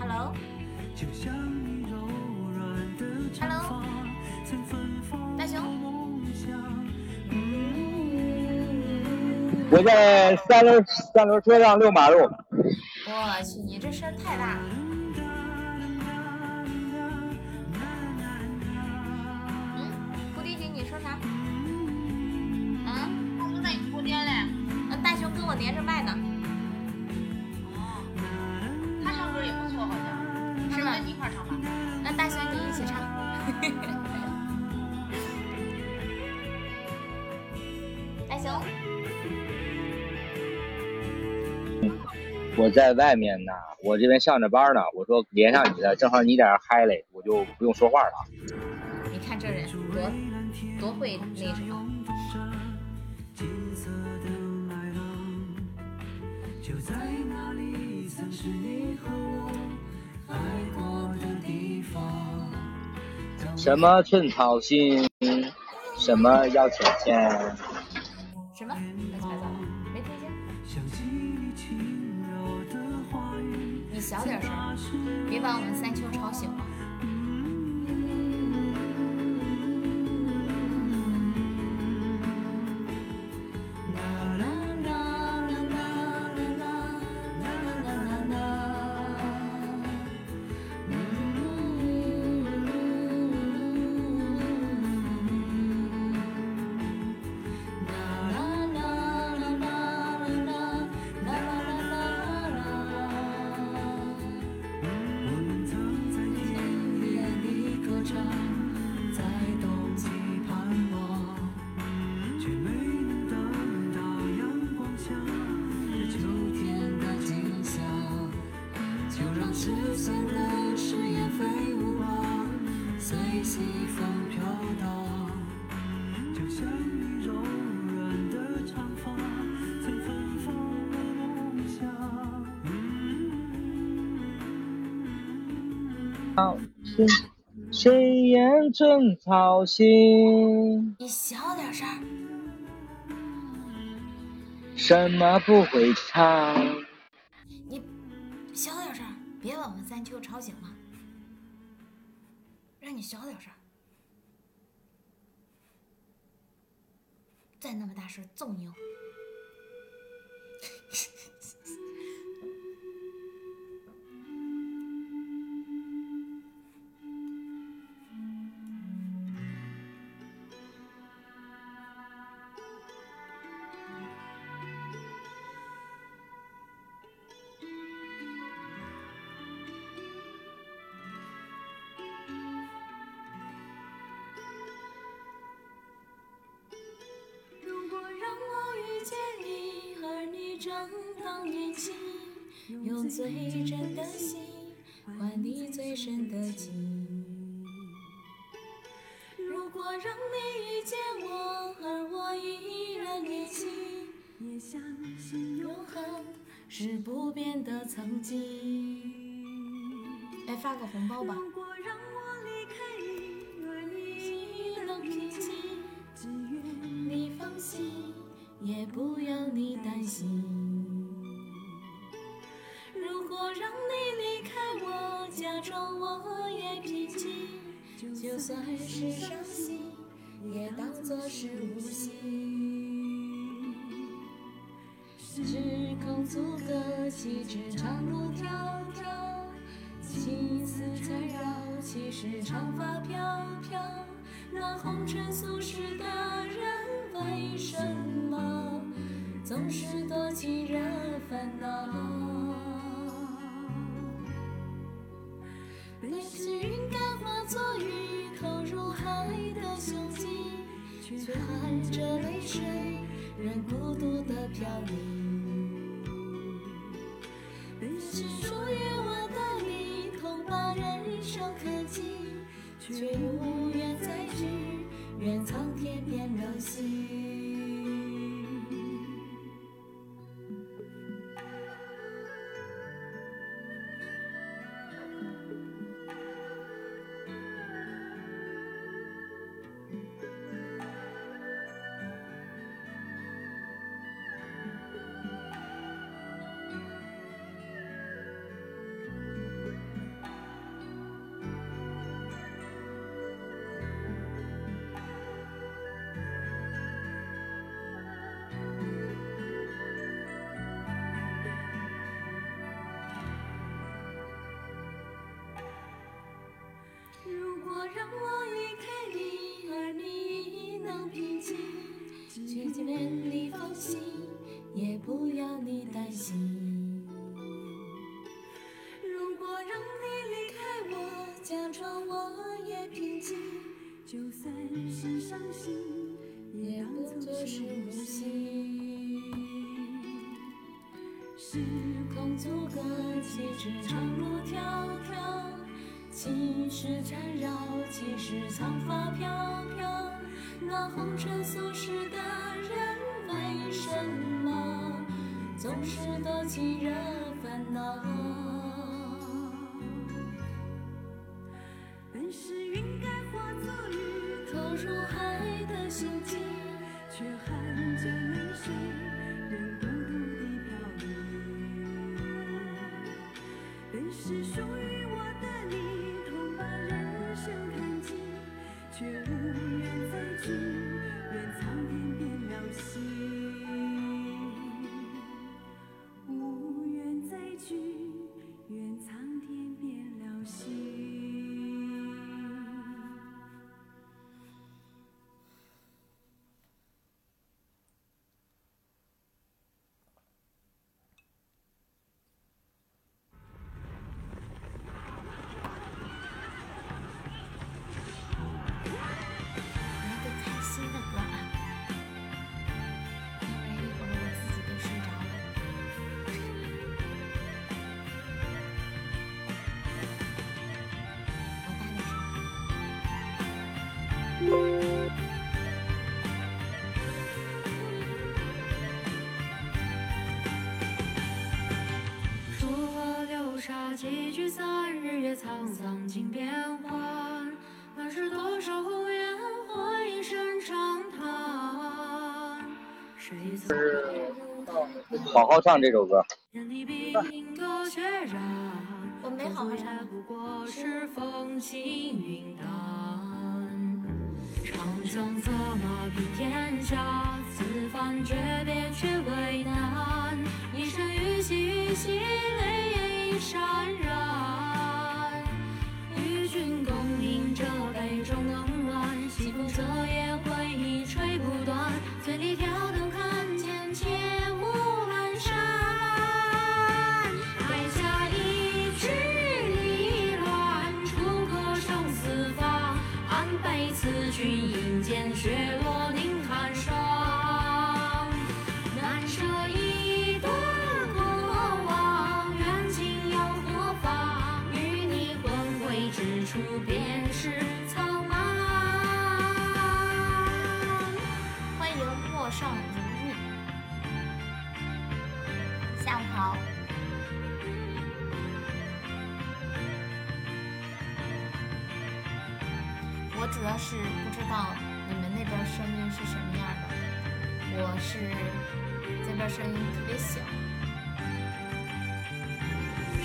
Hello，Hello，大熊，我在三轮三轮车上遛马路。我去，你这声太大了。连着麦呢。他唱歌也不错，好像。是吗？跟你一块唱吧。那大熊你一起唱。大熊。我在外面呢，我这边上着班呢。我说连上你的，正好你在这嗨嘞，我就不用说话了。你看这人多多会那什么。什么寸草心，什么要钱钱？什么？没听见。你小点声，别把我们三秋吵醒了。谁言寸草心？你小点声。什么不会唱？你小点声，别把我们三秋吵醒了。让你小点声。再那么大声，揍你！用最真的心换你最深的情。如果让你遇见我，而我依然年轻，也相信永恒是不变的曾经。来发个红包吧。也不要你担心。如果让你离开我，假装我也平静，就算是伤心，也当作是无心。时空阻隔，岂止长路迢迢，情丝缠绕，岂是长发飘飘？那红尘俗世的人，为什么总是多情惹烦恼？被幸运感化作雨，投入海的胸襟，却含着泪水，任孤独的飘零。被是属于我的你，痛把人生刻进，却无缘再聚，愿苍天变了心。也不作是无心。时空阻隔，岂止长路迢迢？情丝缠绕，岂是长发飘飘？那红尘俗世的人，为什么总是多情惹烦恼？数河流沙，几聚散，日月沧桑尽变幻。那是多少宏愿，化一声长叹。谁曾好好唱这首歌。任你比拼个决然，我没好好终究唱长枪策马平天下，此番诀别却为难。一声雨淅雨淅，泪眼已潸然。与君共饮这杯中冷暖，西风彻夜回好。我主要是不知道你们那边声音是什么样的，我是这边声音特别小。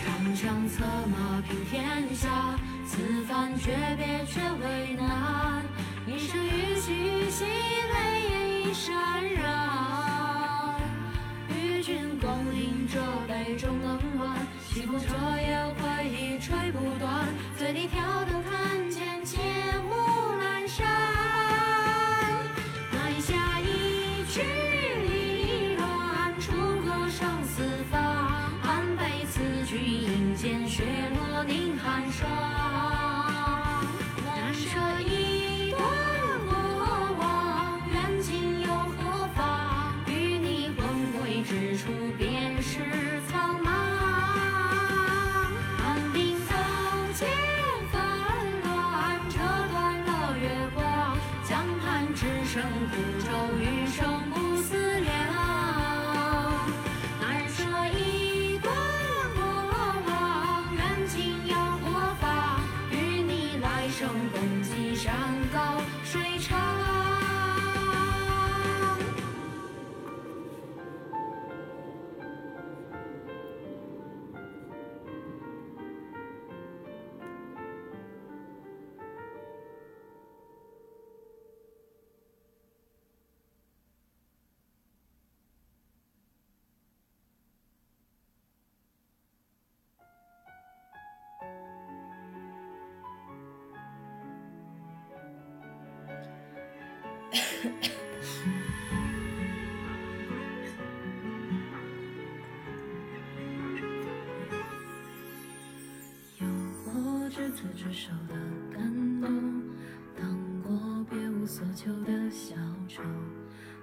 长枪策马平天下，此番诀别却为难。一生雨淅雨淅，泪眼已潸然。与君共饮这杯中冷暖，西风彻夜回忆吹不断。醉里挑灯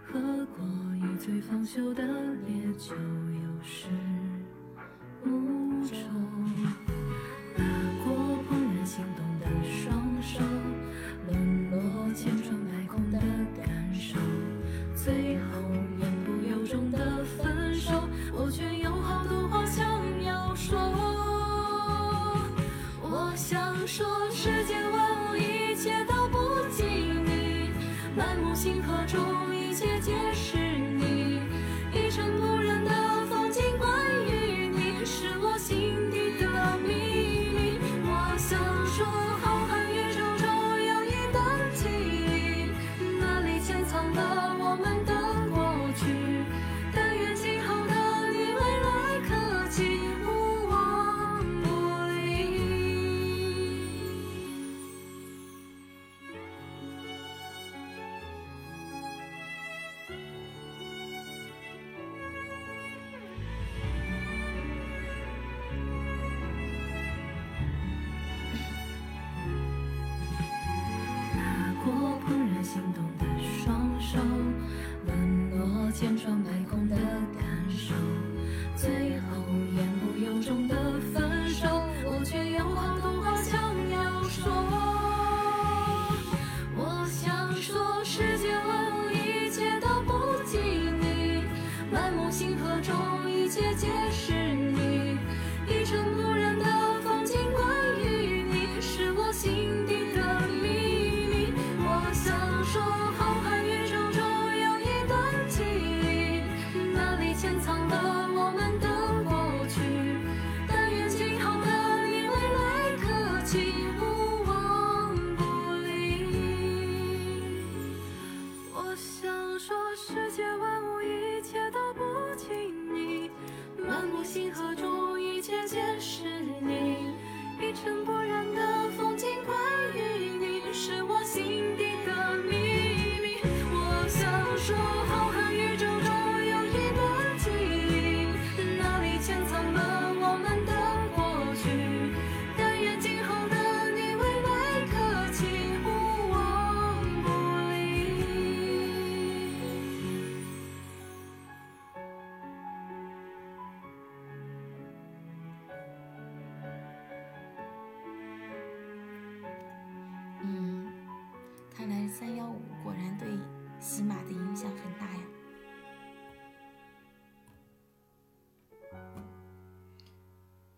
喝过一醉方休的烈酒有时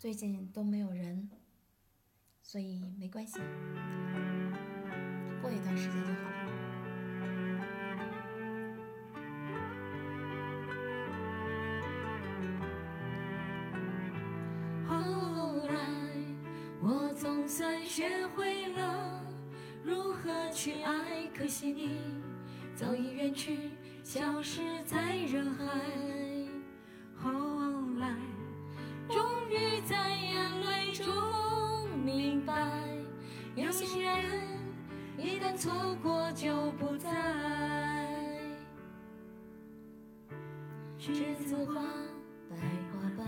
最近都没有人所以没关系过一段时间就好了。后来我总算学会了如何去爱可惜你早已远去消失在人海。错过就不再栀子花白花瓣。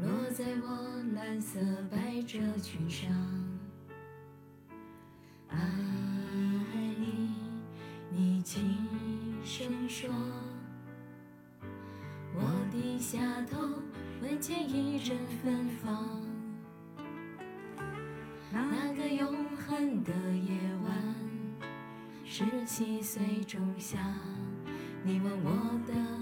落在我蓝色百褶裙上爱你你轻声说我低下头闻见一阵芬芳。十七岁仲夏你吻我的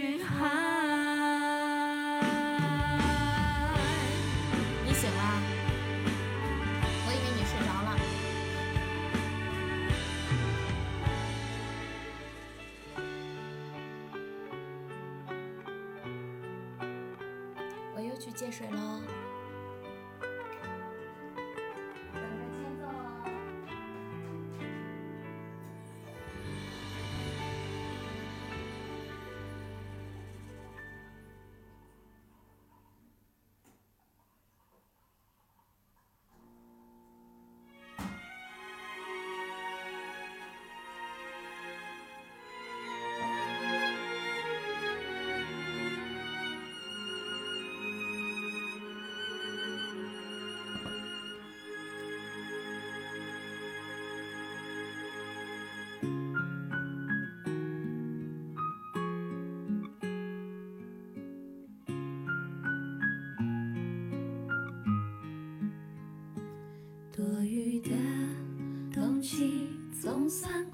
云海你醒啦我以为你睡着了。我又去接水了。sang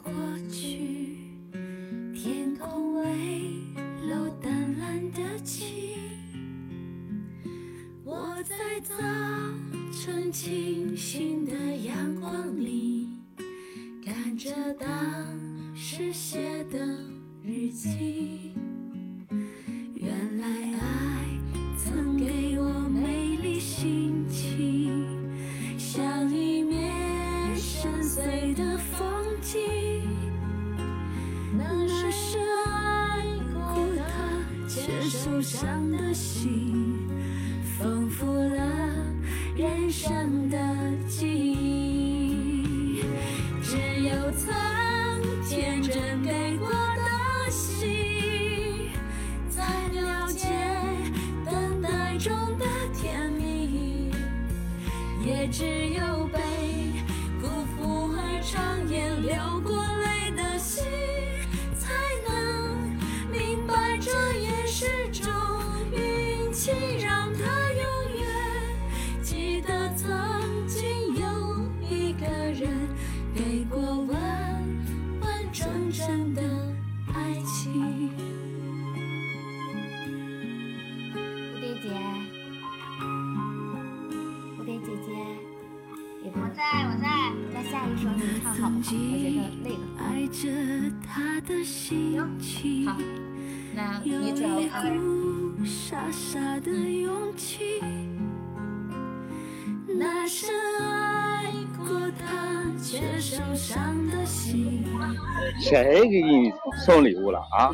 送礼物了啊？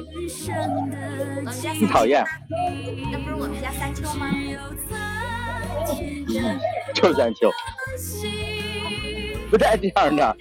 你讨厌，那不是我们家三秋吗？只有在天真就三秋。不带这样的。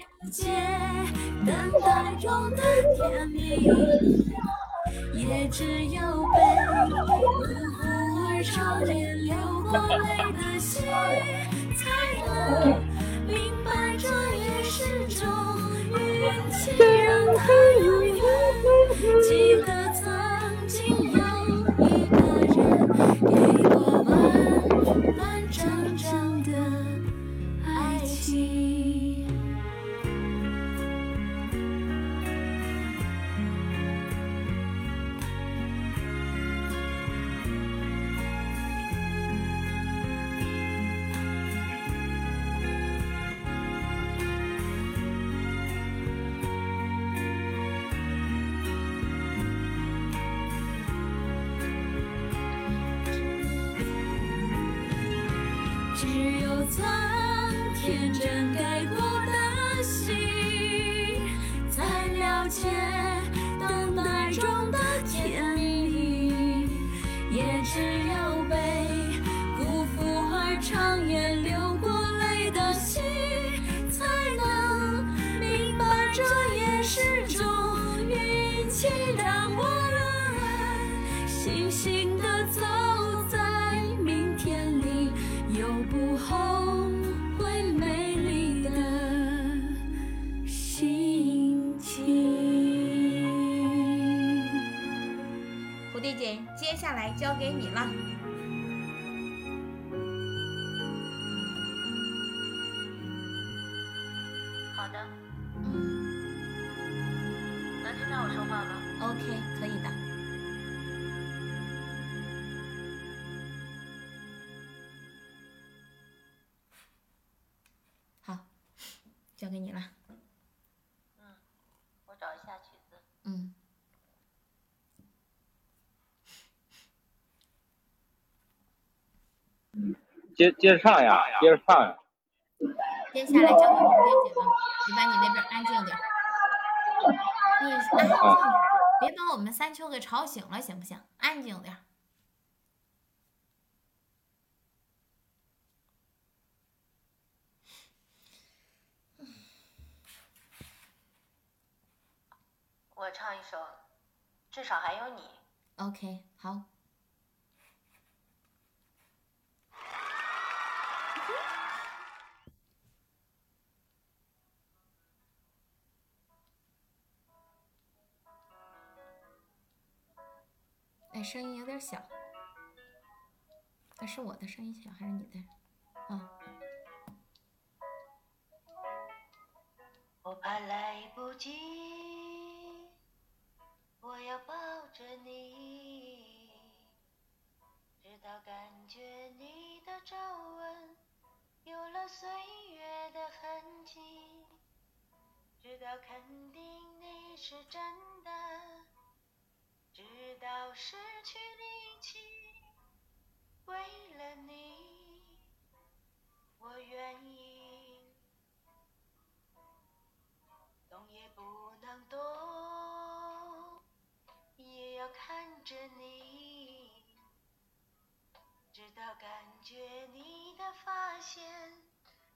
给你了。接接着唱呀，接着唱呀。接下来交给蝴蝶姐了，你把你那边安静点儿，你安静点儿，别把我们三秋给吵醒了，行不行？安静点。我唱一首《至少还有你》。OK，好。哎，声音有点小。哎，是我的声音小还是你的？啊、我怕来不及，我要抱着你，直到感觉你的皱纹有了岁月的痕迹，直到肯定你是真的，直到失去力气，为了你，我愿意。动也不能动，也要看着你，直到感觉你的发线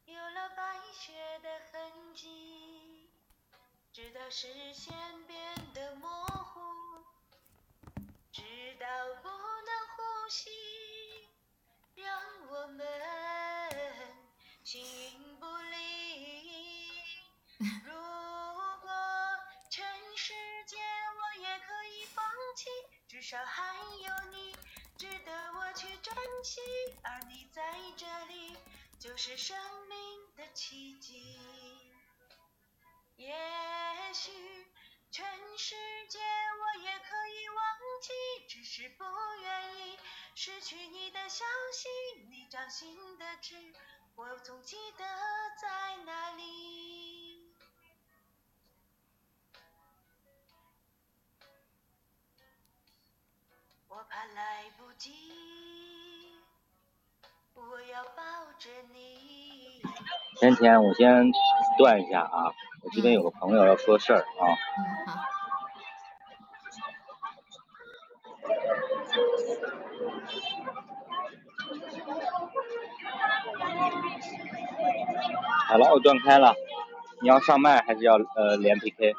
有了白雪的痕迹，直到视线变得模糊，直到不能呼吸，让我们形影不离。如果全世界我也可以放弃，至少还有你值得我去珍惜，而你在这里就是生命的奇迹。也许失去你的消息，你掌心的痣，我总记得在哪里。我怕来不及，我要抱着你。甜甜，我先断一下啊，我这边有个朋友要说事儿啊。嗯，好。好了，我断开了。你要上麦还是要呃连 PK？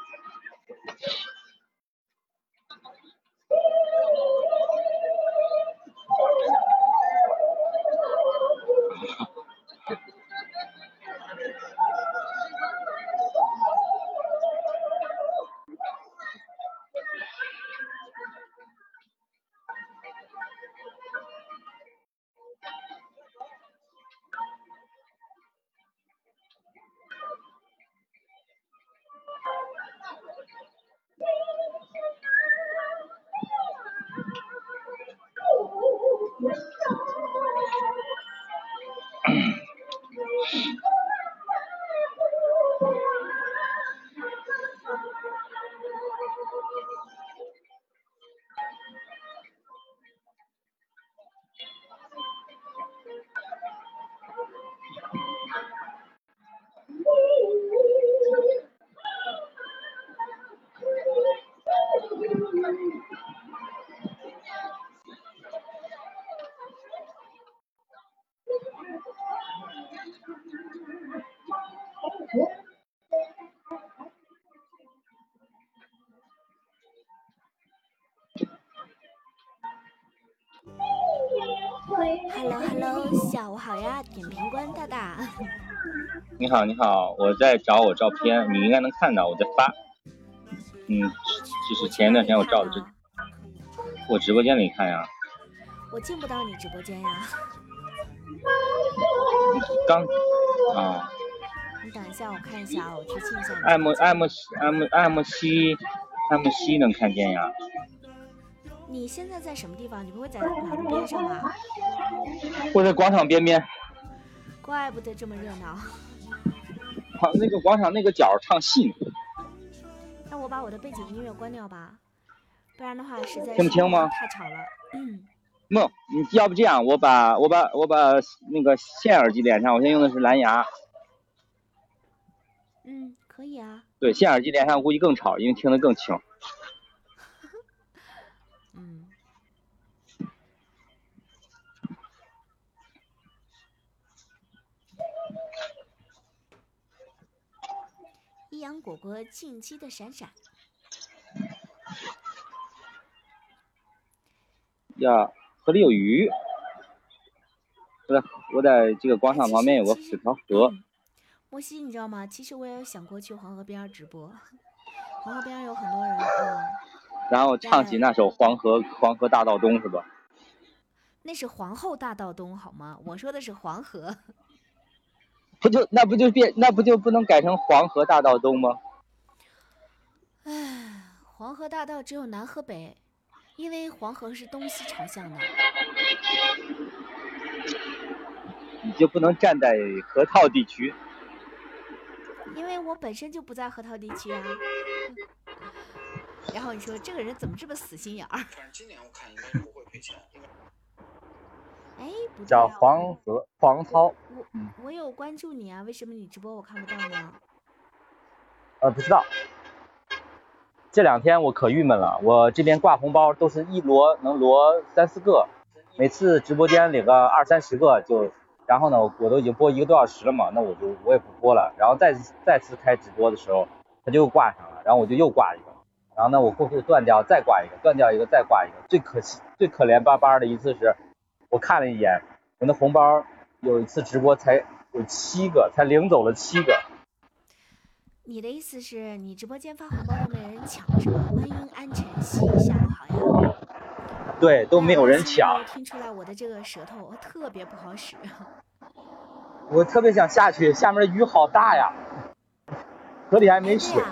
好呀，点评官大大。你好，你好，我在找我照片，你应该能看到我在发。嗯，就是前一段时间我照的这，我直播间里看呀。我进不到你直播间呀。刚啊。你等一下，我看一下，我去进一下。爱慕爱慕西爱慕爱慕西爱慕西能看见呀。你现在在什么地方？你不会在马路边上吧？我在广场边边。怪不得这么热闹。好，那个广场那个角唱戏呢。那我把我的背景音乐关掉吧，不然的话实在听不清吗？太吵了。嗯。梦，你要不这样，我把我把我把那个线耳机连上，我现在用的是蓝牙。嗯，可以啊。对，线耳机连上估计更吵，因为听得更清。一阳果果近期的闪闪呀，河里有鱼。我在我在这个广场旁边有个有条河。莫西，你知道吗？其实我也有想过去黄河边直播，黄河边有很多人。嗯。然后唱起那首《黄河黄河大道东》是吧？那是皇后大道东好吗？我说的是黄河。不就那不就变那不就不能改成黄河大道东吗？唉，黄河大道只有南和北，因为黄河是东西朝向的。你就不能站在河套地区？因为我本身就不在河套地区啊。然后你说这个人怎么这么死心眼儿？今年我看应该不会赔钱。哎，叫黄河黄涛。我我有关注你啊，为什么你直播我看不到呢？呃，不知道。这两天我可郁闷了，我这边挂红包都是一摞能摞三四个，每次直播间领个二三十个就，然后呢，我都已经播一个多小时了嘛，那我就我也不播了。然后再再次开直播的时候，他就又挂上了，然后我就又挂一个，然后呢，我过后断掉，再挂一个，断掉一个，再挂一个。最可惜最可怜巴巴的一次是。我看了一眼，我那红包有一次直播才有七个，才领走了七个。你的意思是你直播间发红包都没人抢是吧？欢迎安晨曦，下午好呀。对，都没有人抢。听出来我的这个舌头特别不好使。我特别想下去，下面的雨好大呀，河里还没水。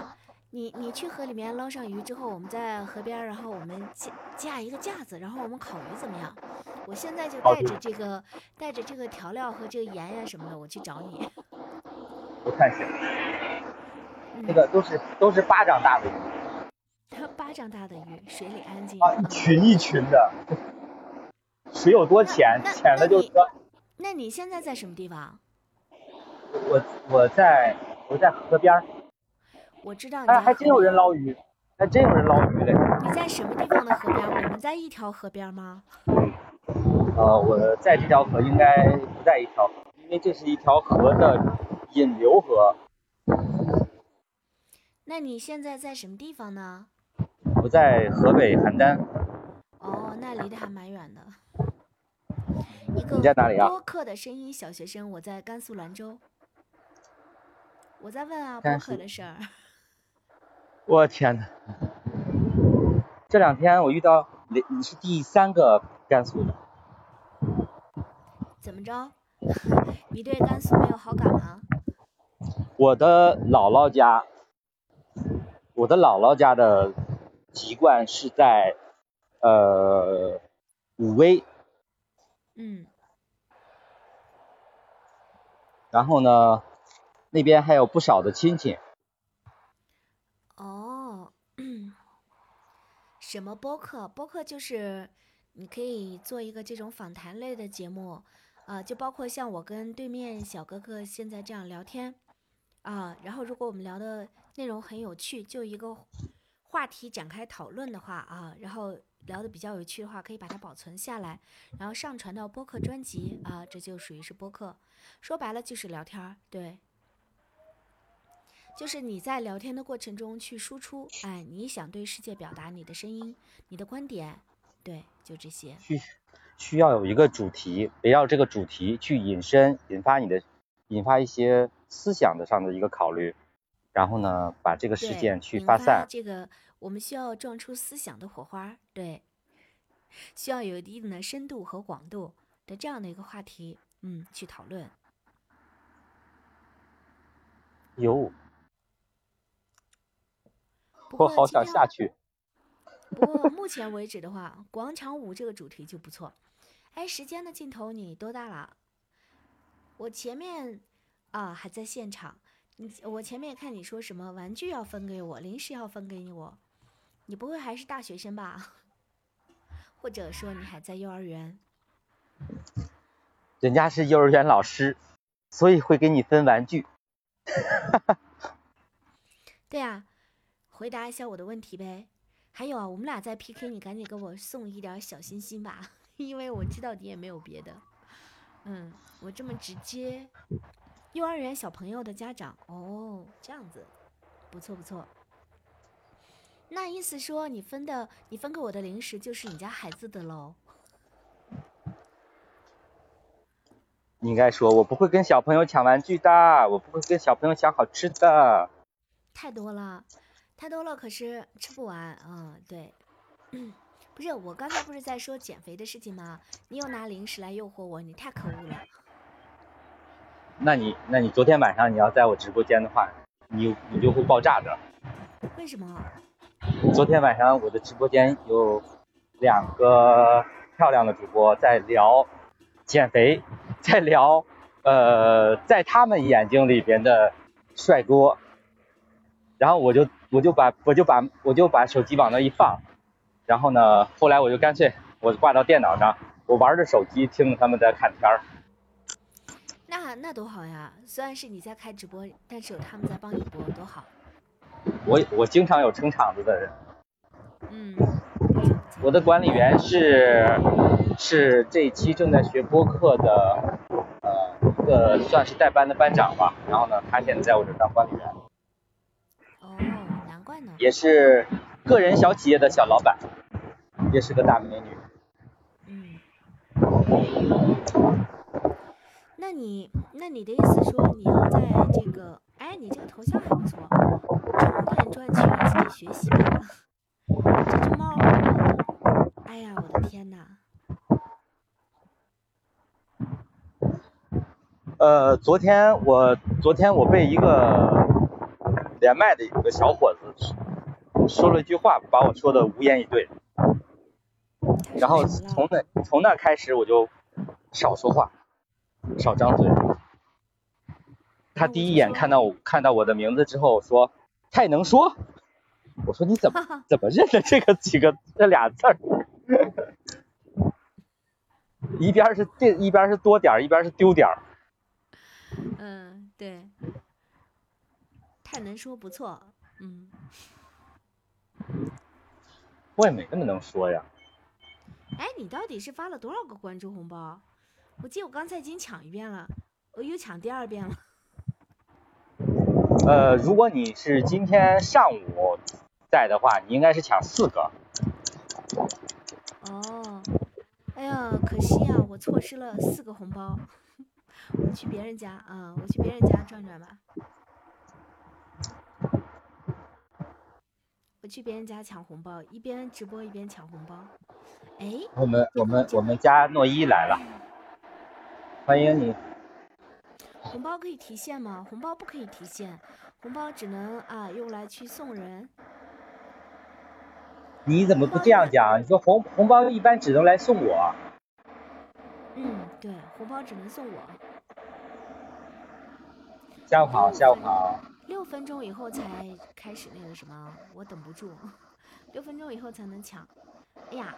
你你去河里面捞上鱼之后，我们在河边，然后我们架架一个架子，然后我们烤鱼怎么样？我现在就带着这个带着这个调料和这个盐呀什么的，我去找你。不看行，嗯那个都是都是巴掌大的鱼 巴掌大的鱼，水里安静。啊，一嗯群一群的，水有多浅？浅的就是说，那你现在在什么地方？我我在我在河边儿，我知道你哎，还真有人捞鱼，还真有人捞鱼嘞。你在什么地方的河边？我们在一条河边吗？呃，我在这条河应该不在一条河，因为这是一条河的引流河。那你现在在什么地方呢？我在河北邯郸，哦，那离得还蛮远的。一个你在哪里啊播客的声音小学生，我在甘肃兰州。我在问啊，播客的事儿。我天呐，这两天我遇到你，你是第三个甘肃的，怎么着？你对甘肃没有好感吗？我的姥姥家，我的姥姥家的籍贯是在呃武威，嗯，然后呢，那边还有不少的亲戚。哦，什么播客？播客就是你可以做一个这种访谈类的节目，啊、就包括像我跟对面小哥哥现在这样聊天，啊、然后如果我们聊的内容很有趣，就一个话题展开讨论的话啊，然后聊的比较有趣的话，可以把它保存下来，然后上传到播客专辑啊，这就属于是播客。说白了就是聊天儿，对。就是你在聊天的过程中去输出，哎，你想对世界表达你的声音、你的观点，对，就这些。需需要有一个主题，围绕这个主题去引申，引发你的，引发一些思想的上的一个考虑，然后呢，把这个事件去引发发散。这个我们需要撞出思想的火花，对，需要有一定的深度和广度的这样的一个话题，嗯，去讨论。哟，不我好想下去。不过目前为止的话，广场舞这个主题就不错。哎，时间的尽头你多大了？我前面啊还在现场，你我前面看你说什么玩具要分给我，零食要分给你我，你不会还是大学生吧？或者说你还在幼儿园？人家是幼儿园老师，所以会给你分玩具。对啊，回答一下我的问题呗。还有啊，我们俩在 PK，你赶紧给我送一点儿小心心吧，因为我知道你也没有别的。嗯，我这么直接，幼儿园小朋友的家长哦，这样子，不错不错。那意思说你分的，你分给我的零食就是你家孩子的喽？你应该说，我不会跟小朋友抢玩具的，我不会跟小朋友抢好吃的。太多了，太多了，可是吃不完。嗯，对，不是我刚才不是在说减肥的事情吗？你又拿零食来诱惑我，你太可恶了。那你，那你昨天晚上你要在我直播间的话，你你就会爆炸的。为什么？昨天晚上我的直播间有两个漂亮的主播在聊减肥，在聊呃在他们眼睛里边的帅哥，然后我就我就把我就把我就把手机往那一放，然后呢，后来我就干脆我挂到电脑上，我玩着手机听着他们在看片儿。那那多好呀！虽然是你在开直播，但是有他们在帮你播，多好。我我经常有撑场子的人，嗯，我的管理员是是这一期正在学播客的呃一个算是代班的班长吧，然后呢，他现在在我这当管理员。也是个人小企业的小老板，也是个大美女。嗯，那你那你的意思说你要在这个，哎，你这个头像还不错，充电赚钱自己学习吧。这只猫，哎呀，我的天呐！呃，昨天我昨天我被一个连麦的一个小伙子说了一句话，把我说的无言以对。然后从？那从那开始我就少说话，少张嘴。他第一眼看到我看到我的名字之后说太能说，我说你怎么怎么认得这个几个这俩字儿？一边儿是这一边儿是多点儿，一边儿是丢点儿。嗯，对，太能说不错，嗯，我也没那么能说呀。哎，你到底是发了多少个关注红包？我记得我刚才已经抢一遍了，我又抢第二遍了。呃，如果你是今天上午在的话，你应该是抢四个。哦，哎呀，可惜啊，我错失了四个红包。我去别人家啊、我去别人家转转吧。我去别人家抢红包，一边直播一边抢红包。哎，我们我们我们家诺一来了，欢迎你。红包可以提现吗？红包不可以提现，红包只能啊用来去送人。你怎么不这样讲？你说红红包一般只能来送我，嗯，对，红包只能送我。下午好，下午好。六分钟以后才开始那个什么，我等不住，六分钟以后才能抢。哎呀，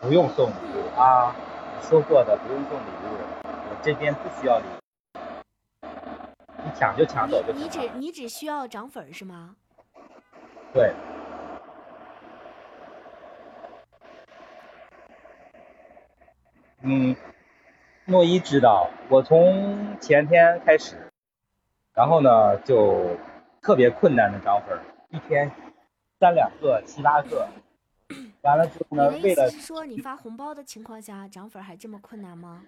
不用送礼物啊，说过的不用送礼物，我这边不需要礼物，你抢就抢走就你你。只你只需要涨粉儿是吗？对，嗯，诺一知道，我从前天开始，然后呢就特别困难的涨粉儿，一天三两个、七八个，完了之后呢，你的意为了思是说你发红包的情况下涨粉儿还这么困难吗？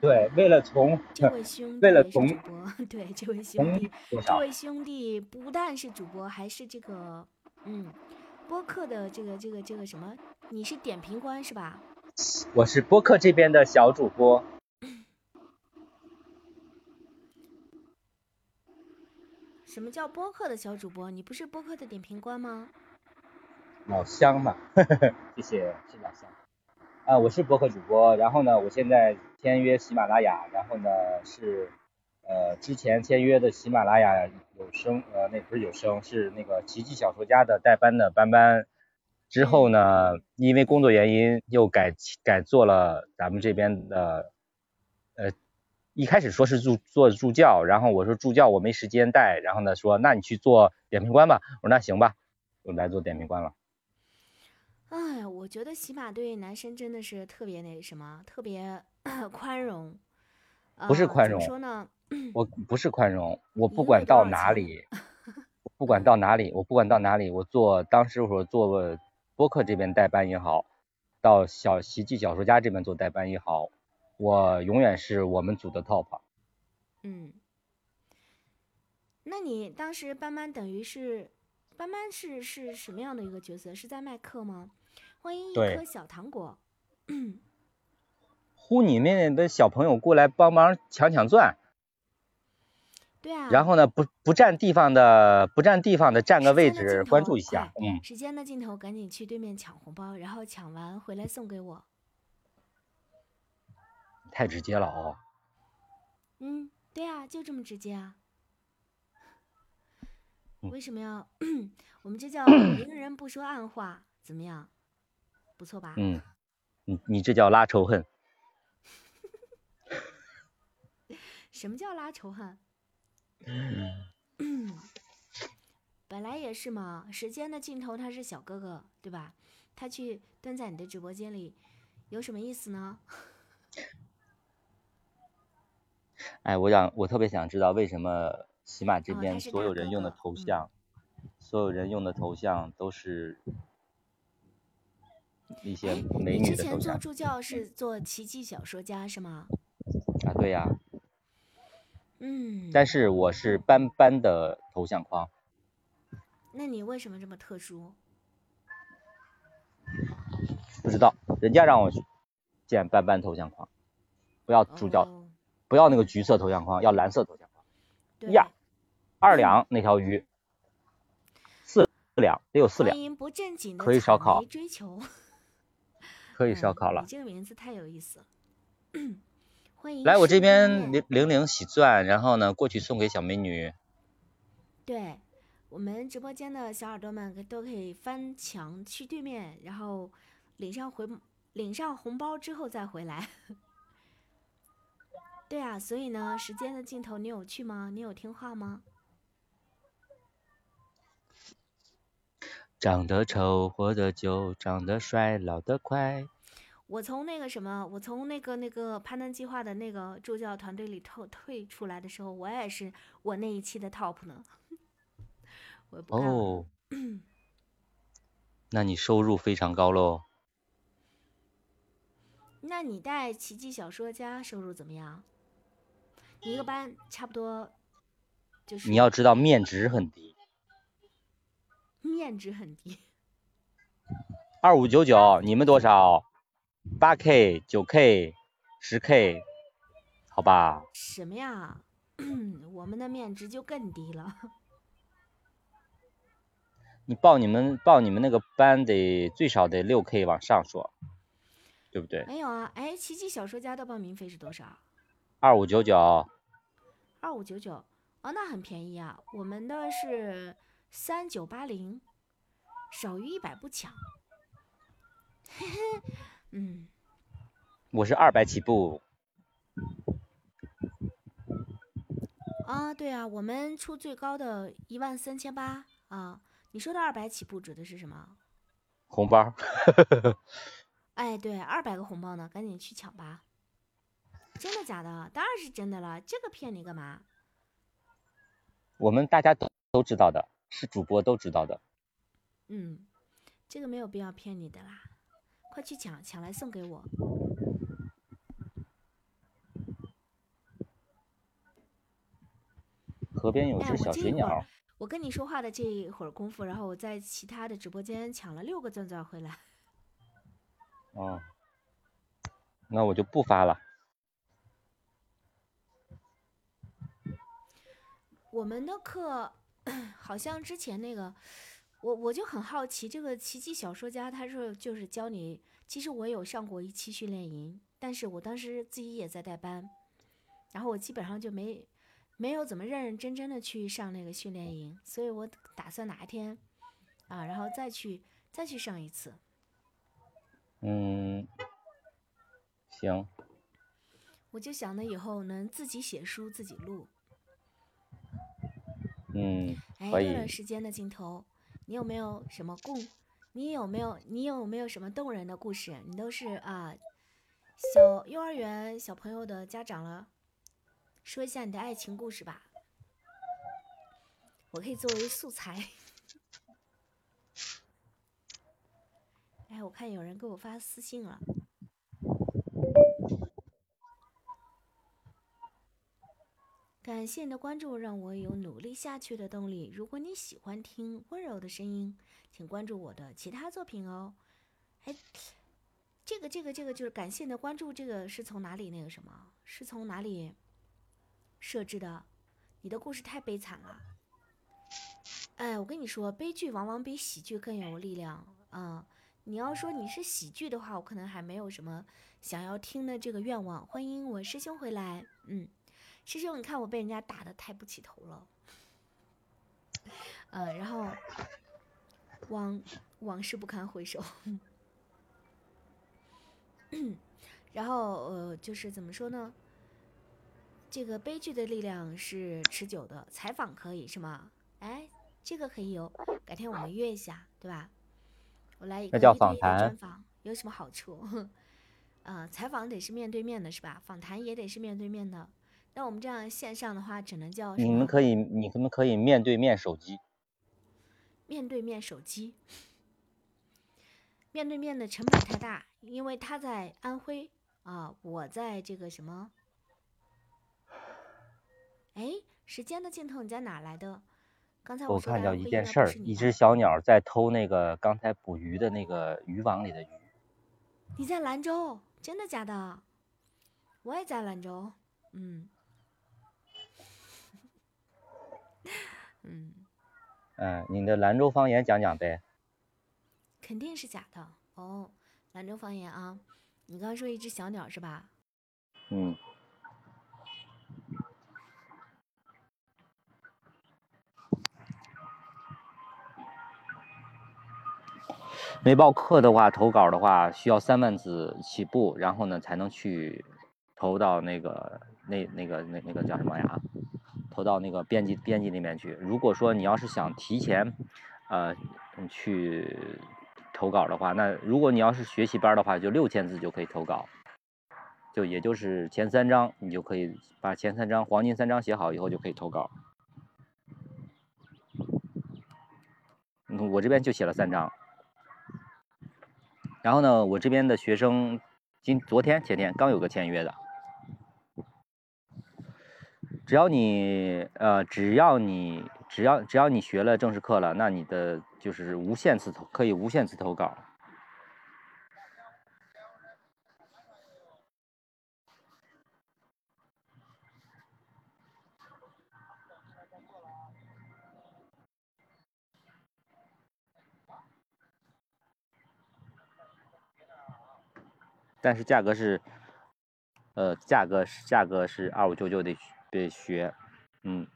对，为了从这位兄弟 为了从主播，对，这位兄弟，这位兄弟不但是主播，还是这个嗯播客的这个这个这个什么？你是点评官是吧？我是播客这边的小主播，什么叫播客的小主播？你不是播客的点评官吗？老乡嘛，谢谢，是老乡。啊，我是播客主播，然后呢，我现在签约喜马拉雅，然后呢是呃之前签约的喜马拉雅有声，呃那不是有声，是那个奇迹小说家的代班的班班。之后呢，因为工作原因又改改做了咱们这边的，一开始说是助做助教，然后我说助教我没时间带，然后呢说那你去做点评官吧，我说那行吧，我来做点评官了。哎呀，我觉得喜马对男生真的是特别那什么，特别 宽容。不是呃宽容说呢？我不是宽容，我不管到哪里，我不管到哪里，我不管到哪里，我做当时我做过播客这边代班也好，到小奇迹小说家这边做代班也好，我永远是我们组的 top。嗯，那你当时班班等于是班班是是什么样的一个角色？是在卖课吗？欢迎一颗小糖果。呼你们的小朋友过来帮忙抢抢钻，对啊。然后呢不不占地方的不占地方的占个位置关注一下，嗯，时间的尽头，赶紧去对面抢红包，然后抢完回来送给我。太直接了哦。嗯，对啊，就这么直接啊。嗯为什么要？我们这叫 明人不说暗话，怎么样？不错吧？嗯，你你这叫拉仇恨。什么叫拉仇恨？嗯 本来也是嘛，时间的尽头他是小哥哥，对吧？他去蹲在你的直播间里，有什么意思呢？哎，我想我特别想知道为什么喜马这边所有人用的头像，所有人用的头像都是一些哎，美你之前做女的头像助教是做奇迹小说家是吗？啊，对呀、嗯，但是我是斑斑的头像框，那你为什么这么特殊？不知道人家让我去建斑斑头像框，不要助教，哦、不要那个橘色头像框，要蓝色头像框。对呀二两那条鱼，四两得有四两欢，迎不正经的可以烧烤。可以烧嗯烤了你。这个名字太有意思了。欢迎来我这边面零零零喜钻，然后呢过去送给小美女。对，我们直播间的小耳朵们可都可以翻墙去对面，然后领上回领上红包之后再回来。对啊，所以呢，时间的尽头你有去吗？你有听话吗？长得丑，活得久；长得帅，老得快。我从那个什么，我从那个那个攀登计划的那个助教团队里退退出来的时候，我也是我那一期的 top 呢。我不。哦，那你收入非常高喽。那你带奇迹小说家收入怎么样？你一个班差不多就是你要知道面值很低，面值很低，二五九九，你们多少？八 K、九 K、十 K，好吧？什么呀？我们的面值就更低了。你报你们报你们那个班得最少得六 K 往上说，对不对？没有啊，哎，奇迹小说家的报名费是多少？二五九九，二五九九，哦，那很便宜啊。我们的是三九八零，少于一百不抢。嘿嘿，嗯，我是二百起步。啊，对啊，我们出最高的一万三千八啊。你说的二百起步指的是什么？红包，哎，对，二百个红包呢，赶紧去抢吧！真的假的？当然是真的了，这个骗你干嘛？我们大家都都知道的，是主播都知道的。嗯，这个没有必要骗你的啦，快去抢，抢来送给我。河边有哎，只小水鸟我跟你说话的这一会儿功夫，然后我在其他的直播间抢了六个钻钻回来。哦，那我就不发了。我们的课好像之前那个，我我就很好奇，这个奇迹小说家他是就是教你，其实我有上过一期训练营，但是我当时自己也在带班，然后我基本上就没没有怎么认认真真的去上那个训练营，所以我打算哪一天啊，然后再去再去上一次。嗯，行，我就想着以后能自己写书自己录。嗯，哎，可对了，时间的尽头，你有没有什么共？你有没有你有没有什么动人的故事？你都是啊，小幼儿园小朋友的家长了，说一下你的爱情故事吧。我可以作为素材。哎，我看有人给我发私信了。感谢你的关注，让我有努力下去的动力。如果你喜欢听温柔的声音，请关注我的其他作品哦。哎，这个这个这个就是感谢你的关注，这个是从哪里那个什么？是从哪里设置的？你的故事太悲惨了。哎，我跟你说，悲剧往往比喜剧更有力量啊、你要说你是喜剧的话，我可能还没有什么想要听的这个愿望。欢迎我师兄回来，嗯。师兄，你看我被人家打的抬不起头了，呃，然后往往事不堪回首，然后呃，就是怎么说呢？这个悲剧的力量是持久的，采访可以是吗？哎，这个可以有，改天我们约一下，对吧？我来一个访谈专访，有什么好处？呃，采访得是面对面的，是吧？访谈也得是面对面的。那我们这样线上的话，只能叫你们可以，你们可以面对面手机。面对面手机。面对面的成本太大，因为他在安徽啊，我在这个什么？哎，时间的尽头你在哪来的？刚才我看到一件事儿，一只小鸟在偷那个刚才捕鱼的那个渔网里的鱼。你在兰州，真的假的？我也在兰州，嗯，嗯，嗯，你的兰州方言讲讲呗。肯定是假的哦。兰州方言啊。你刚刚说一只小鸟是吧？嗯，没报课的话，投稿的话需要三万字起步，然后呢才能去投到那个那那个那那个叫什么呀？投到那个编辑编辑那边去。如果说你要是想提前，呃，去投稿的话，那如果你要是学习班的话，就六千字就可以投稿，就也就是前三章，你就可以把前三章黄金三章写好以后就可以投稿。嗯，我这边就写了三章。然后呢，我这边的学生今昨天前天刚有个签约的，只要你呃，只要你只要只要你学了正式课了，那你的就是无限次投可以无限次投稿。但是价格是，呃，价格是价格是二五九九得得学，嗯。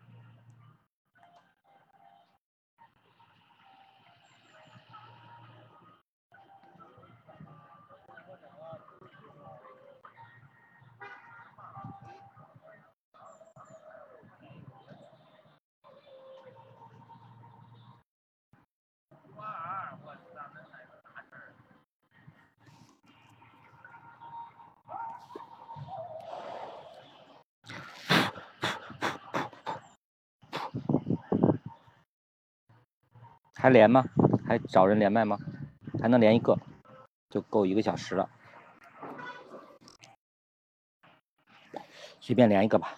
还连吗？还找人连麦吗？还能连一个，就够一个小时了。随便连一个吧。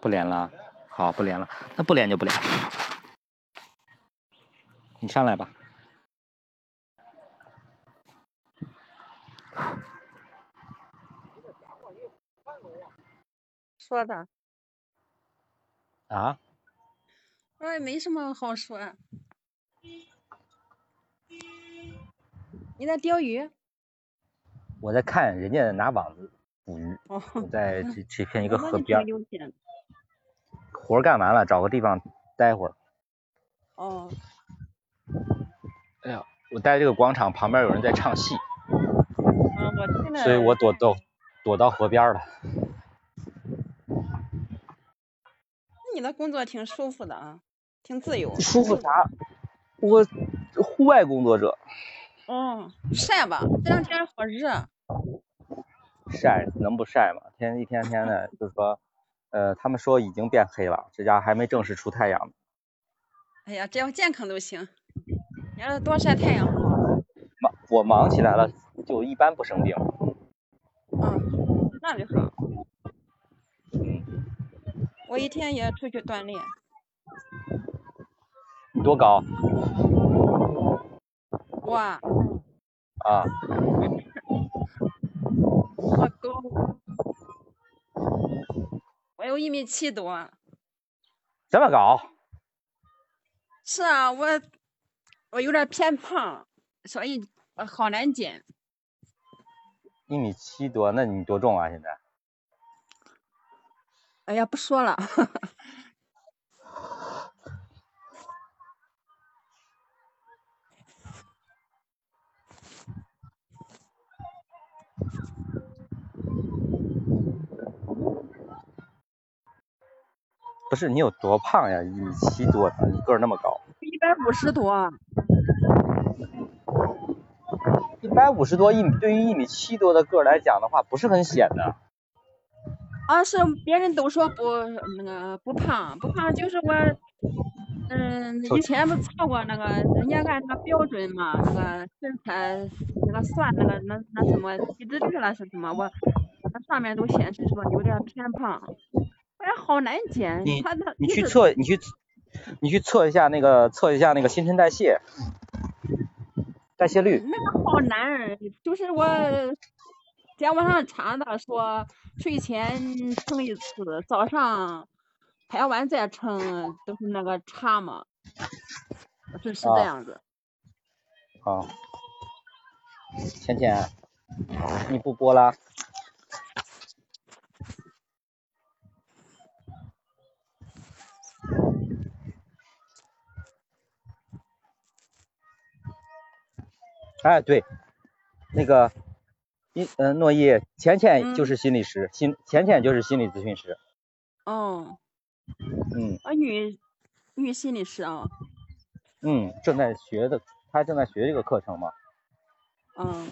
不连了，好，不连了，那不连就不连。你上来吧。说的，啊？我也没什么好说。你在钓鱼？我在看人家拿网子捕鱼，哦，我在这这片一个河边。活干完了，找个地方待会儿。哦，哎呀，我待这个广场旁边有人在唱戏，嗯，我听了。所以我躲到躲到河边儿了。你的工作挺舒服的啊，挺自由。舒服啥？我户外工作者，哦，晒吧，这两天好热。晒能不晒吗？天一天天的，就是说，呃，他们说已经变黑了，这家还没正式出太阳呢。哎呀，只要健康都行。你要是多晒太阳好。忙我忙起来了，就一般不生病。嗯，那就好。嗯，我一天也出去锻炼。你多高？我啊啊，我高，我有一米七多。这么高？是啊，我我有点偏胖，所以我好难减。一米七多？那你多重啊？现在？哎呀，不说了。不是你有多胖呀？一米七多呢，你个儿那么高。一百五十多。一百五十多一米，对于一米七多的个儿来讲的话，不是很显的。啊，是别人都说不那个不胖，不胖就是我，嗯，以前不测过那个，人家按那标准嘛，那个身材那个算那个那那什么体脂率了是什么，我那上面都显示说有点偏胖，哎呀，好难减。你你去测，你去你去测一下那个测一下那个新陈代谢，代谢率。那个好难，就是我在网上查的，说睡前称一次，早上拍完再称，都是那个查嘛，是是这啊样子。好，浅浅，你不播了？哎，对，那个，一嗯，诺伊，浅浅就是心理师，心浅浅就是心理咨询师。哦，嗯啊，女女心理师啊，嗯，正在学的，她正在学这个课程嘛。嗯，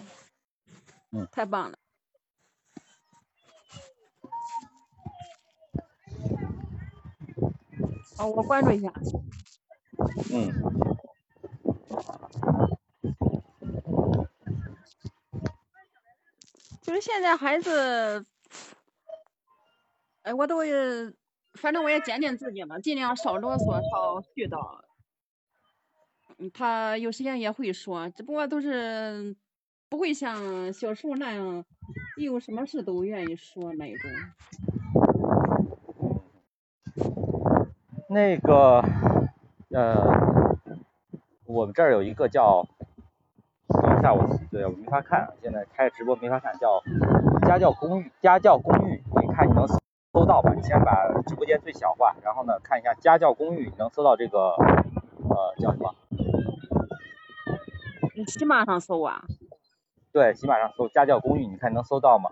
嗯太棒了。哦，我关注一下。嗯，就是现在孩子，哎，我都也，反正我也检点自己嘛，尽量少啰嗦，少絮叨。他有时间也会说，只不过都是不会像小时候那样，一有什么事都愿意说那一种。那个，呃，我们这儿有一个叫，等一下我对我没法看，现在开直播没法看，叫家教公寓，家教公寓，你看你能搜到吧？你先把直播间最小化，然后呢看一下家教公寓，你能搜到这个，呃，叫什么？你喜马上搜啊？对，喜马上搜家教公寓，你看能搜到吗？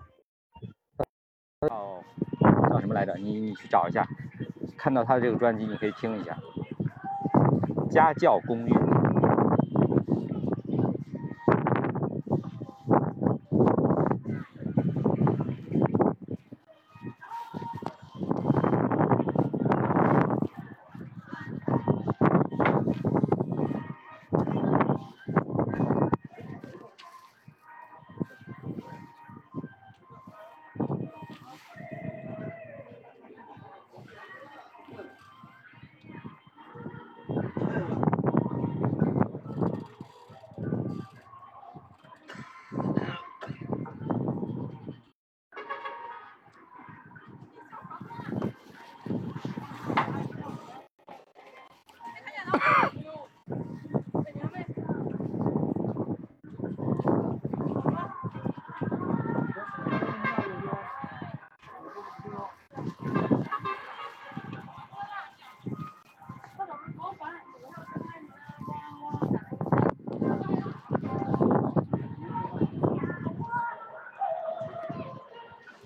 叫叫什么来着？你你去找一下，看到他的这个专辑，你可以听一下。家教公寓。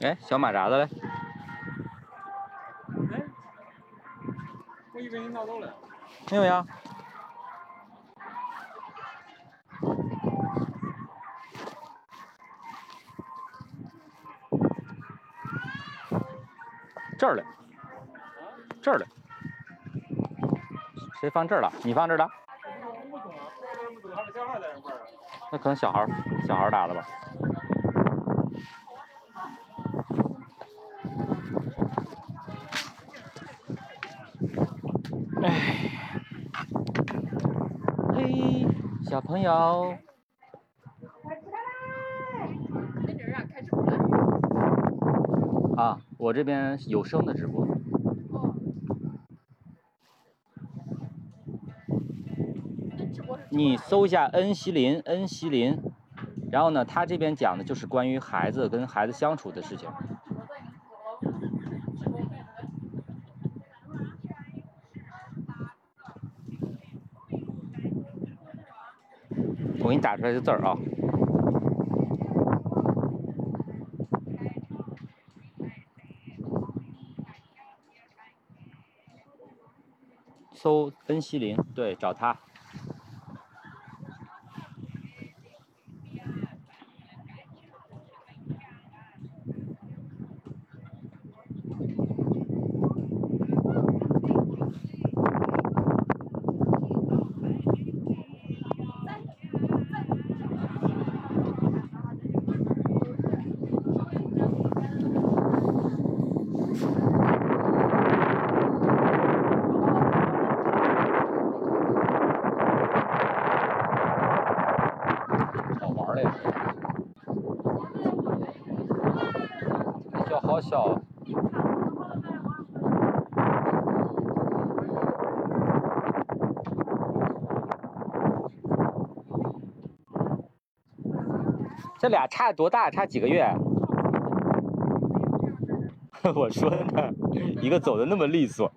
哎，小马扎子嘞？哎，我以为你拿走了。没有呀。这儿嘞，这儿嘞，谁放这儿了？你放这儿的？我不懂啊，不知道他们小孩在那可能小孩儿小孩儿打的吧。哎，嘿，小朋友，啊，我这边有声的直播。你搜一下恩熙林，恩熙林，然后呢，他这边讲的就是关于孩子跟孩子相处的事情。我给你打出来的字儿啊。搜恩熙林，对，找他。哎，这小好小。这俩差多大？差几个月。我说呢，一个走的那么利索。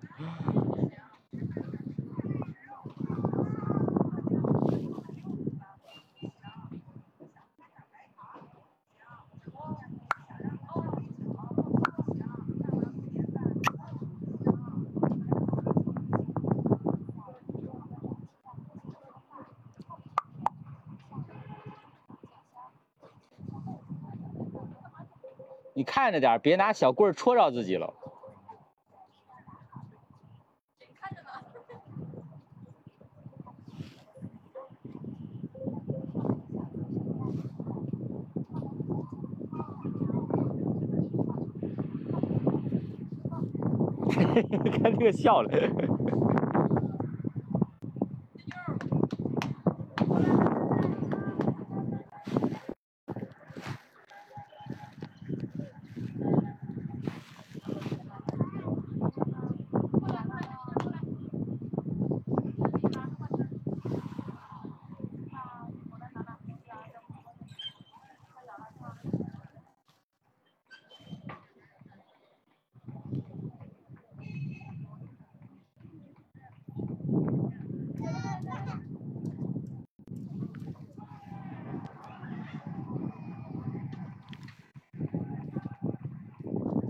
看着点，别拿小棍戳着自己了。看这个笑了。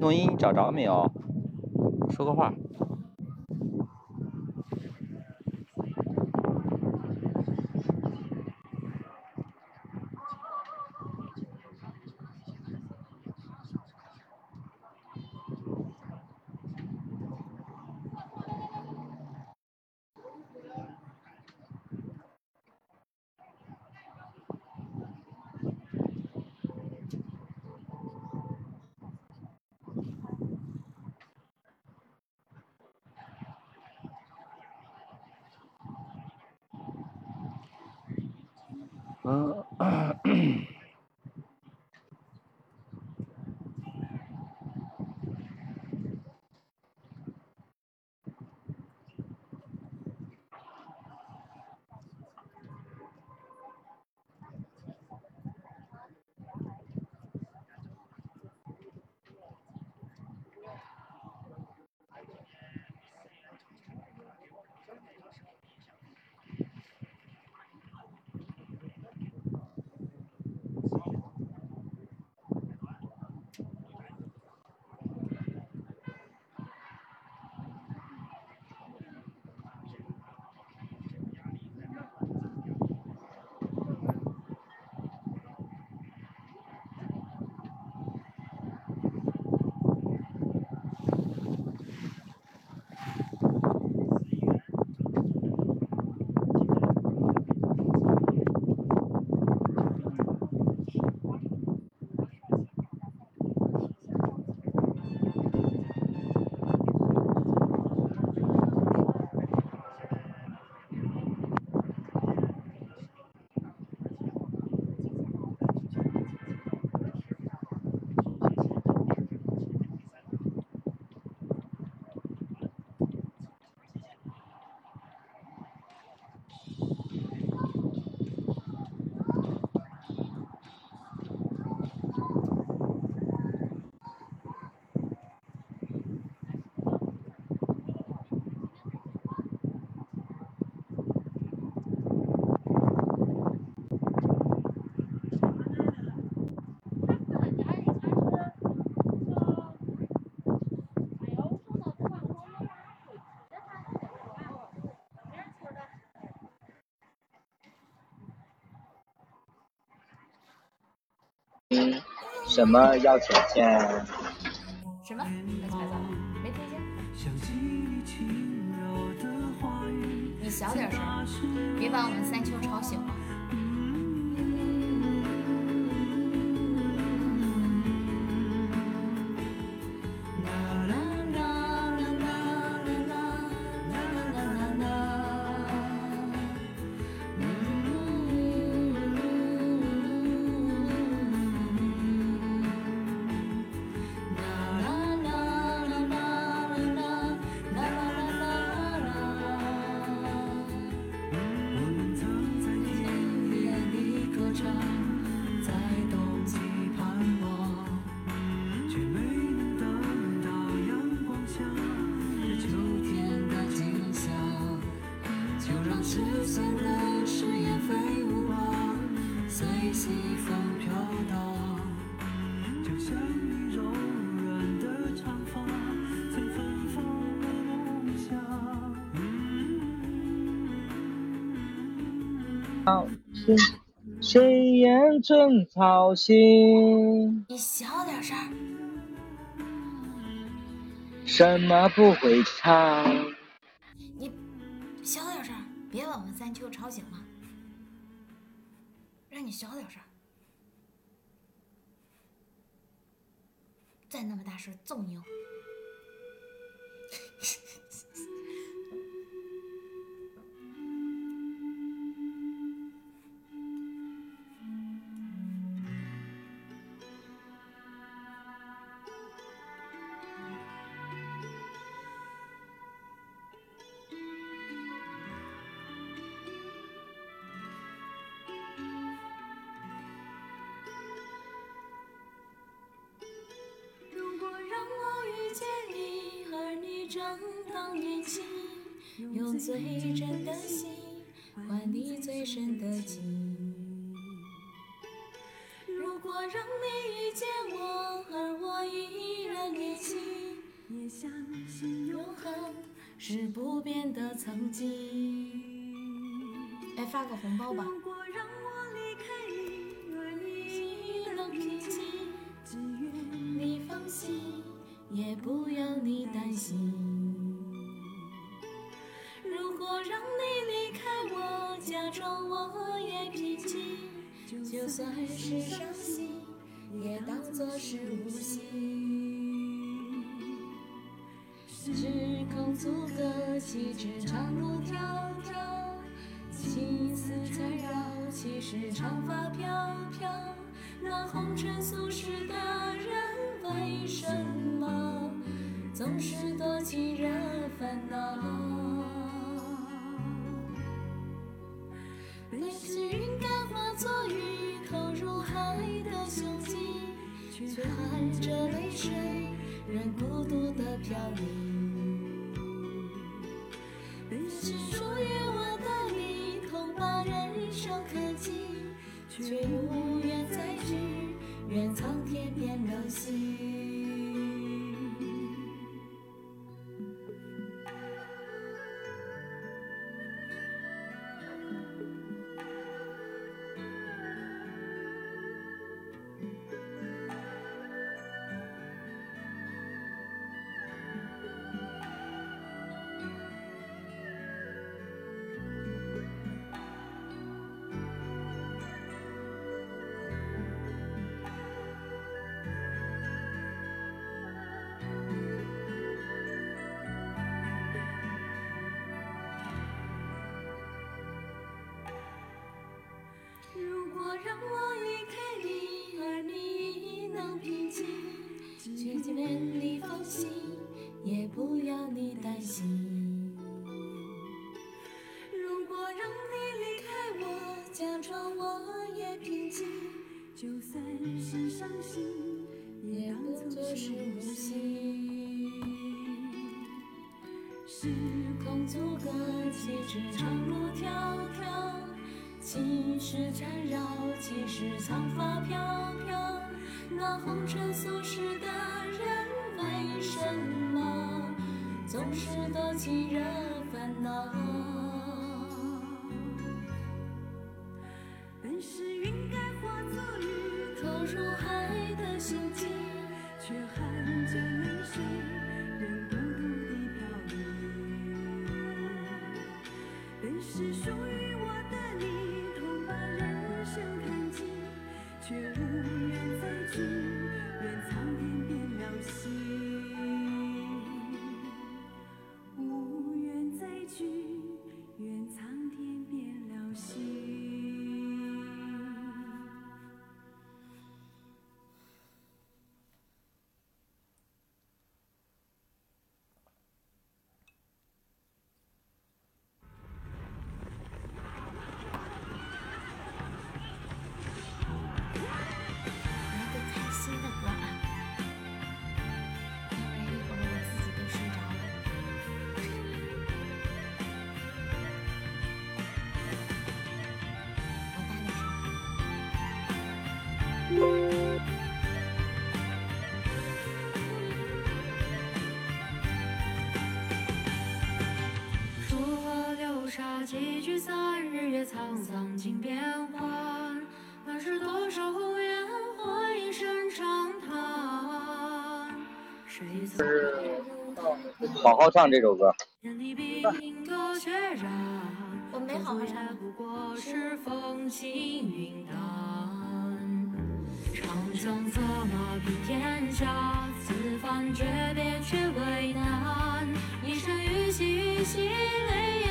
诺音找着没有？说个话。什么要钱钱？什么？乱七八糟，没听见。你小点声，别把我们三秋吵醒了。寸草心。你小点声什么不会唱你小点声别把我们三舅吵醒了。让你小点声再那么大声揍你哦。是长发飘飘那红尘俗世的人为什么总是多情惹烦恼？也许云该化作雨投入海的胸襟却含着泪水任孤独的飘零。却无缘再聚怨苍天变了心是长发飘飘那红尘俗世的人为什么总是多情惹烦恼？变幻，乱世多少红颜，换一声长叹。谁曾好好唱这首歌。里染，不过是风轻云淡，长枪策马平天下，此番诀别却为难。一，泪眼。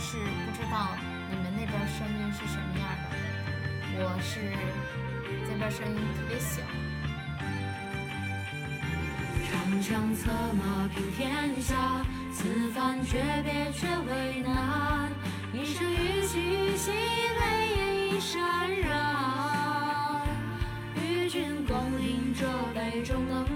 是，不知道你们那边声音是什么样的。我是这边声音特别小。长枪策马平天下，此番诀别却为难。一声虞兮虞兮，泪眼已潸然。与君共饮这杯中的。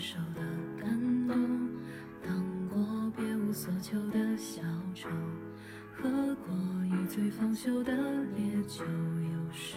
受的感动当过别无所求的小丑喝过一醉方休的烈酒有时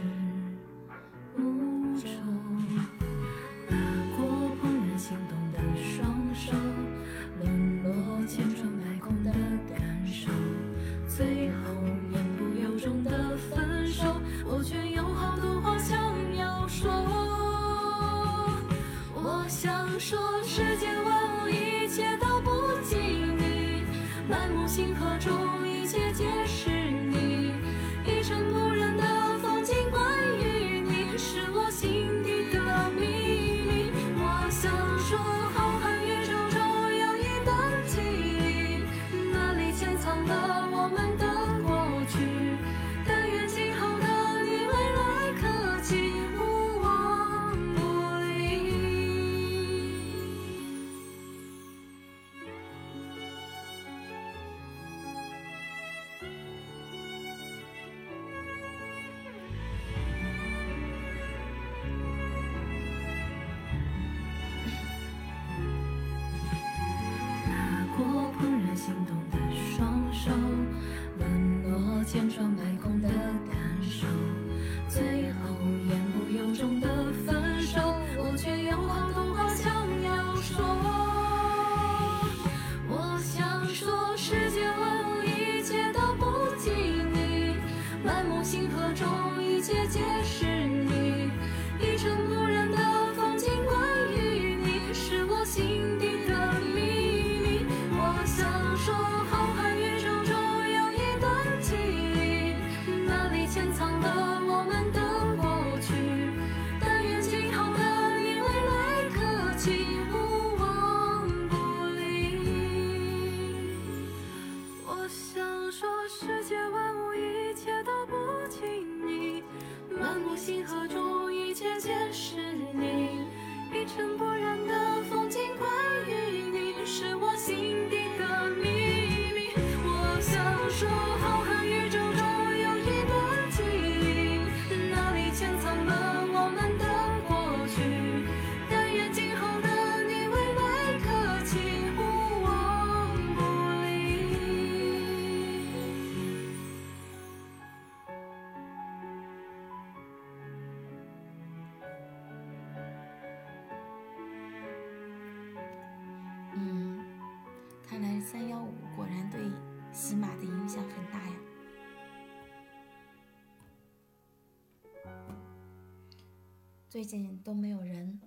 最近都没有人，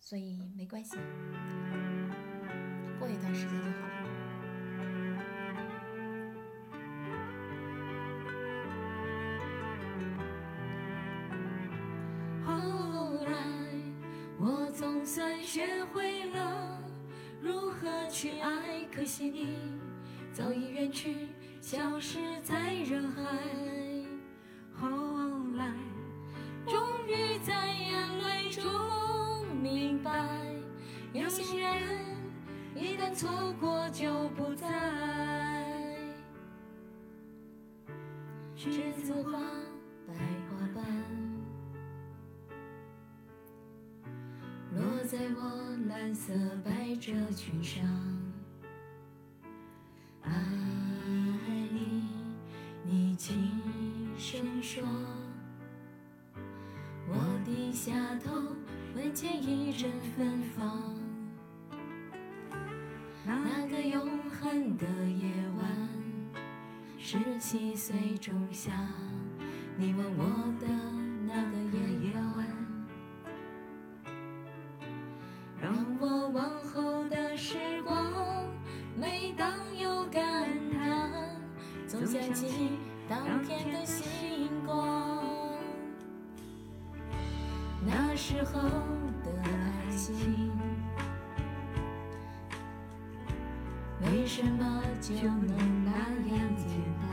所以没关系，过一段时间就好了。后来，我总算学会了如何去爱，可惜你早已远去，消失在人海。有些人一旦错过就不再。栀子花，白花瓣。落在我蓝色百褶裙上。爱你，你轻声说。我低下头，闻见一阵芬芳。那个永恒的夜晚，十七岁仲夏，你吻我的那个夜晚。让我往后的时光，每当有感叹，总想起当天的星光。那时候的爱情，为什么就能那样简单？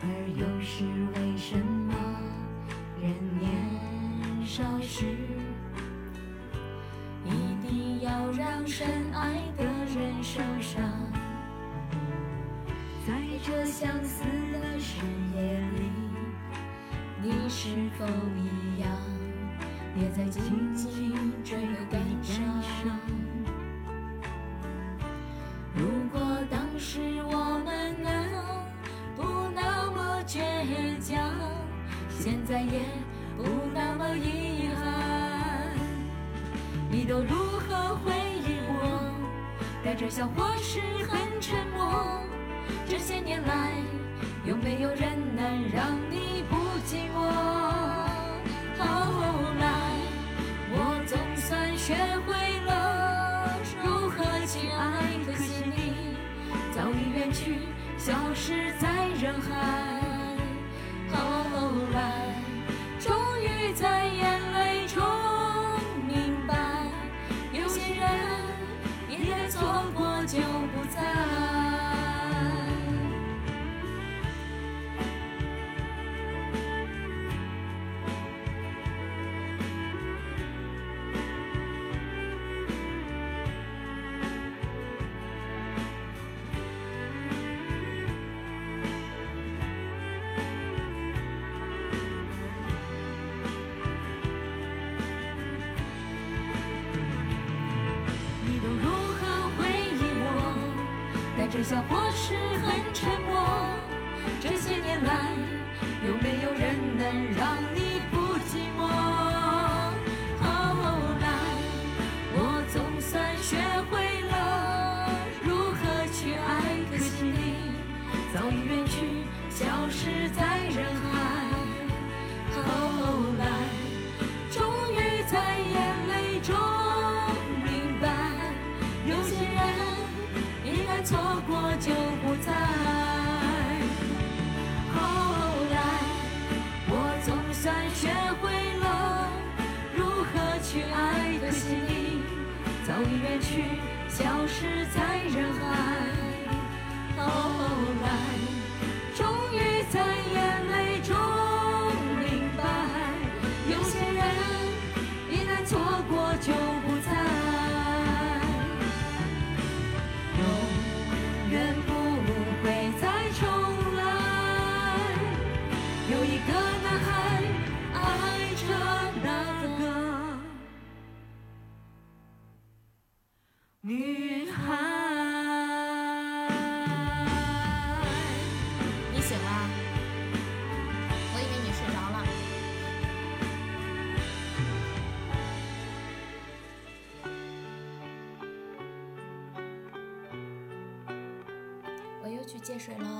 而又是为什么人年少时？一定要让深爱的人受伤。在这相似的深夜里，你是否一样，也在紧紧追赶笑或是很笑或是很沉默。这些年来，去爱，可惜你早已远去，消失在人海。后来，接水了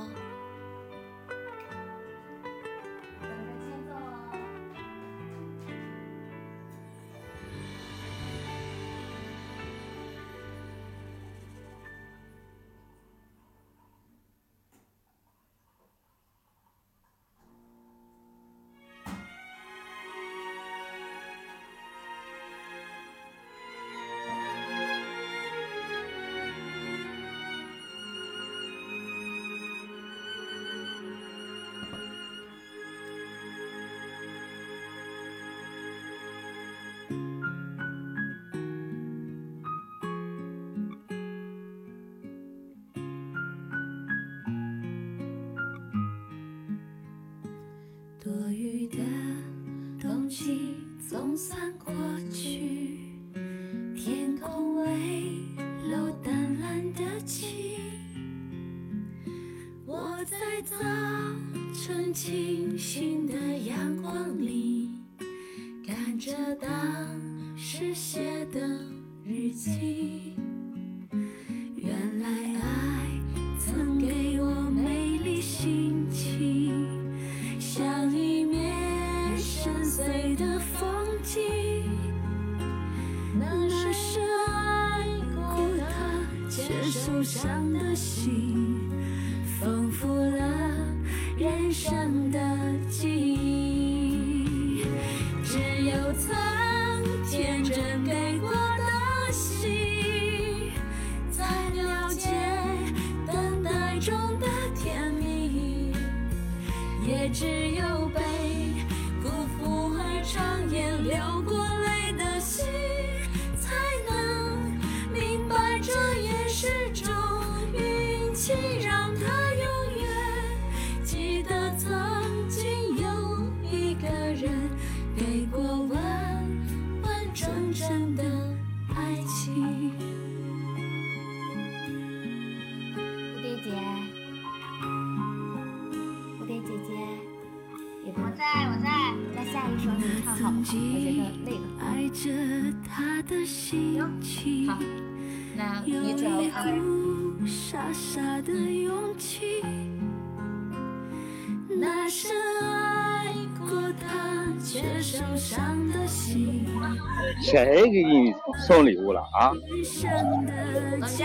谁给你送礼物了啊？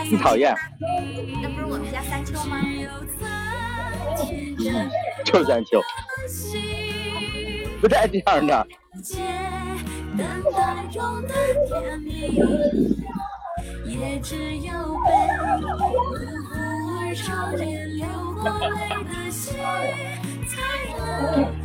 你讨厌？那不是我们家三秋吗？就三秋，不带这样的。也只有被而流过泪的心，才能。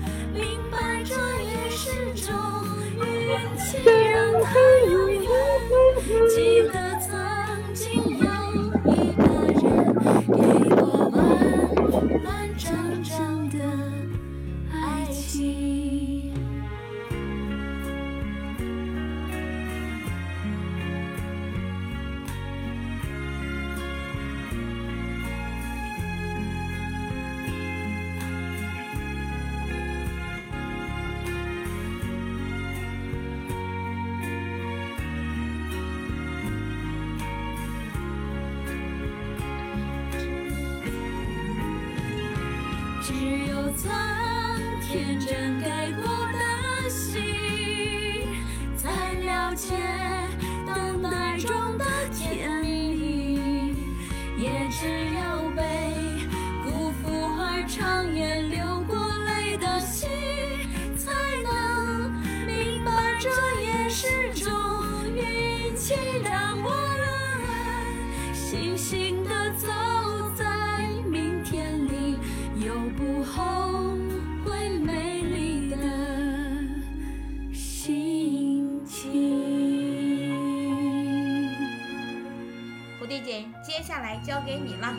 你了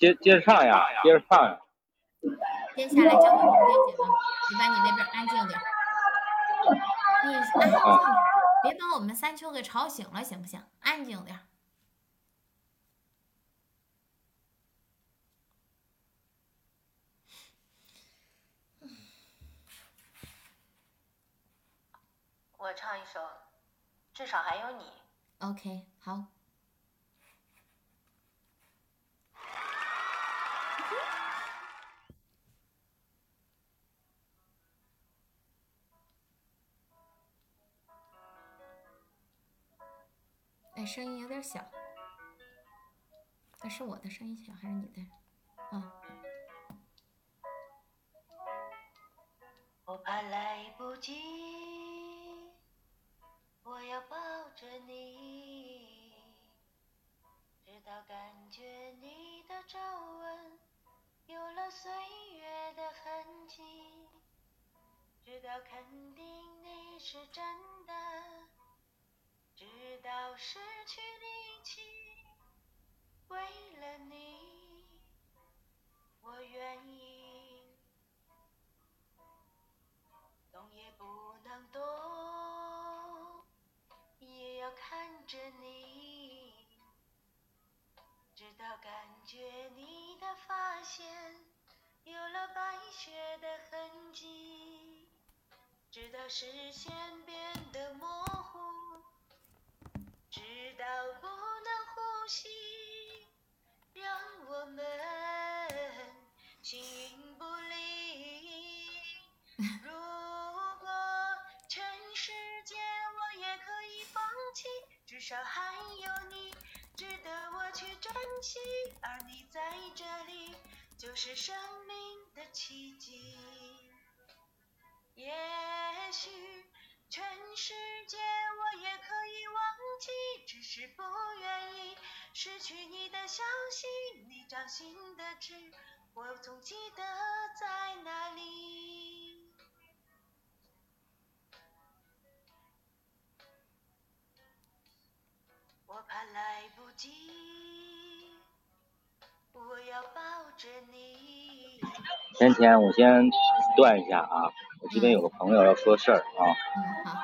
接接着唱呀接着唱接下来交给你了你把你那边安静点 你安静点别把我们三秋给吵醒了行不行？安静点我唱一首至少还有你。Ok 好。声音有点小。那是我的声音小还是你的？我怕来不及我要抱着你直到感觉你的皱纹有了岁月的痕迹直到肯定你是真的直到失去力气，为了你，我愿意。动也不能动，也要看着你，直到感觉你的发线有了白雪的痕迹，直到视线变得模糊，直到不能呼吸，让我们形影不离。如果全世界我也可以放弃，至少还有你值得我去珍惜，而你在这里就是生命的奇迹。也许全世界我也可以忘记，只是不愿意失去你的消息，你掌心的痣，我总记得在哪里。我怕来不及，我要抱着你。甜甜，我先断一下啊，我这边有个朋友要说事儿啊。嗯，好。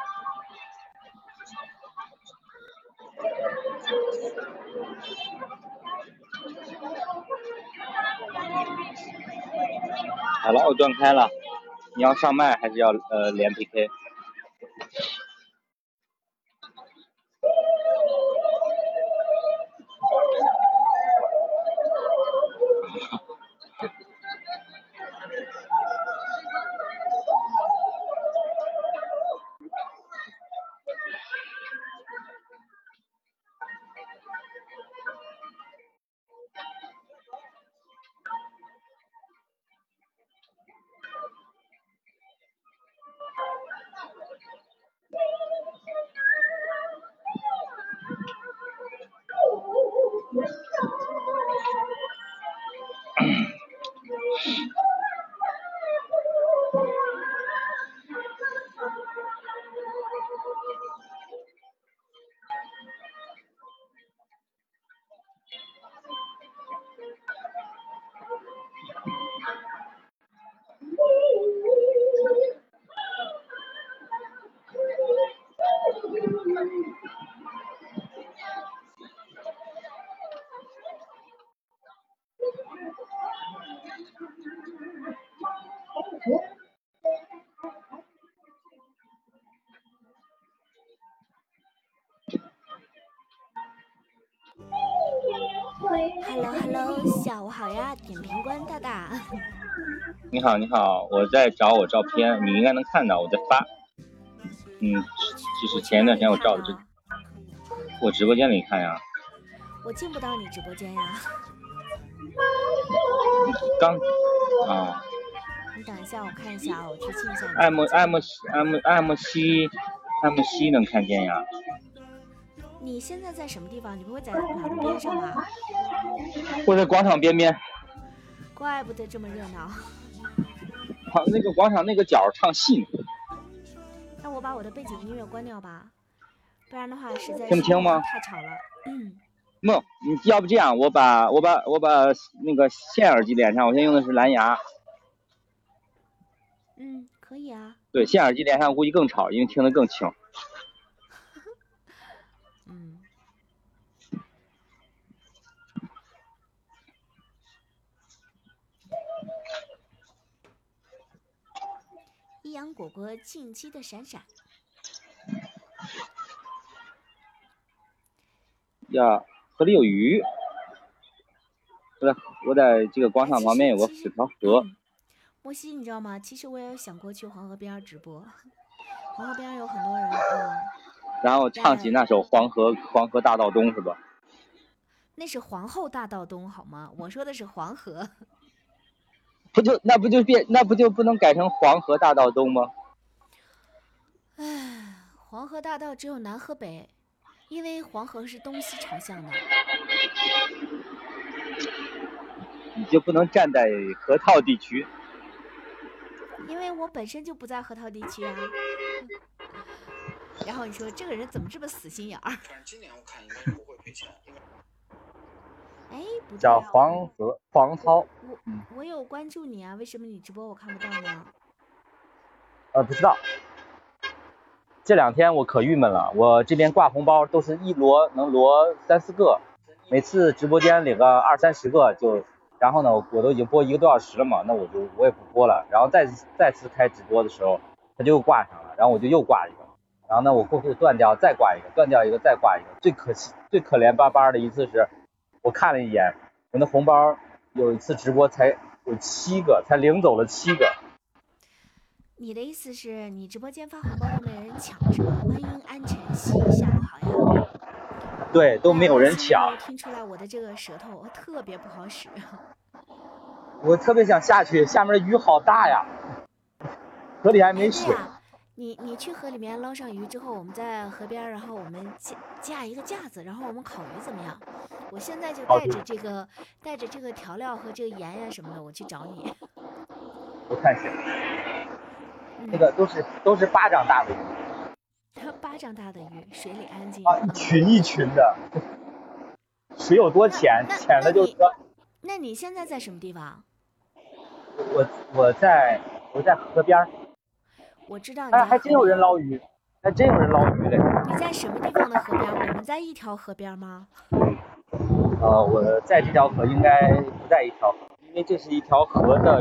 好了，我断开了。你要上麦还是要呃连 PK？Hello，下午好呀，点评官大大。你好，你好，我在找我照片，你应该能看到我在发。嗯，就是前一段时间我照的这，我直播间里看呀。我进不到你直播间呀。刚啊。你等一下，我看一下啊，我去进一下。艾莫艾莫艾莫艾莫西艾莫西能看见呀？你现在在什么地方？你不会在马路边上吧？我在广场边边。怪不得这么热闹。好，那个广场那个角唱戏呢。那我把我的背景音乐关掉吧，不然的话实在听不清吗？太吵了。嗯。梦，你要不这样，我把我把我把那个线耳机连上，我现在用的是蓝牙。嗯，可以啊。对，线耳机连上估计更吵，因为听得更清。嗯。一阳果果近期的闪闪。呀，河里有鱼。我在我在这个广场旁边有个水条河。莫西，你知道吗？其实我也想过去黄河边直播，黄河边有很多人，嗯。然后唱起那首《黄河黄河大道东》是吧？那是皇后大道东好吗？我说的是黄河。不就那不就变那不就不能改成黄河大道东吗？唉，黄河大道只有南和北，因为黄河是东西朝向的。你就不能站在河套地区？因为我本身就不在河套地区啊。然后你说这个人怎么这么死心眼儿？反正今年我看应该是不会赔钱，因为哎，不对叫啊，黄河黄涛，我嗯我有关注你啊，为什么你直播我看不到呢？呃，不知道。这两天我可郁闷了，我这边挂红包都是一摞能摞三四个，每次直播间领个二三十个就，然后呢，我我都已经播一个多小时了嘛，那我就我也不播了，然后再再次开直播的时候，他就又挂上了，然后我就又挂一个，然后呢，我过去断掉，再挂一个，断掉一个，再挂一个，最可惜最可怜巴巴的一次是，我看了一眼，我那红包有一次直播才有七个，才领走了七个。你的意思是你直播间发红包都没人抢是吧？欢迎安晨曦下午好呀。对，都没有人抢。听出来我的这个舌头特别不好使。我特别想下去，下面的雨好大呀，河里还没水。呀，你你去河里面捞上鱼之后，我们在河边，然后我们架架一个架子，然后我们烤鱼怎么样？我现在就带着这个带着这个调料和这个盐呀什么的，我去找你。不太行，嗯 那个都是都是巴掌大的鱼 巴掌大的鱼，水里安静。啊，一嗯群一群的。水有多浅？浅的就说那你现在在什么地方？我我在我在河边儿，我知道你哎，还真有人捞鱼，还真有人捞鱼嘞。你在什么地方的河边？我们在一条河边儿吗？呃，我在这条河应该不在一条河，因为这是一条河的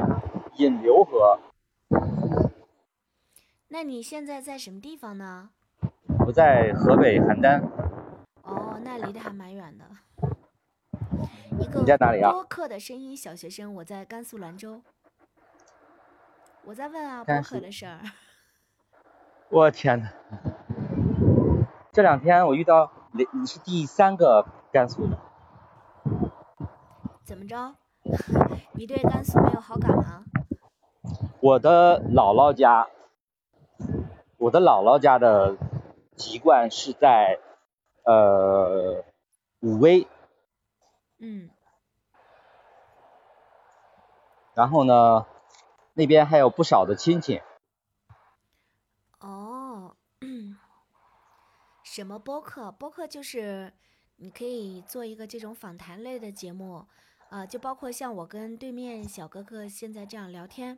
引流河。那你现在在什么地方呢？我在河北邯郸，哦，那离得还蛮远的。一个你在哪里啊播客的声音小学生，我在甘肃兰州。我在问啊，播客的事儿。我天呐，这两天我遇到你你是第三个甘肃的，怎么着？你对甘肃没有好感吗？我的姥姥家，我的姥姥家的籍贯是在呃武威，嗯，然后呢那边还有不少的亲戚，哦，什么播客？播客就是你可以做一个这种访谈类的节目，啊、就包括像我跟对面小哥哥现在这样聊天，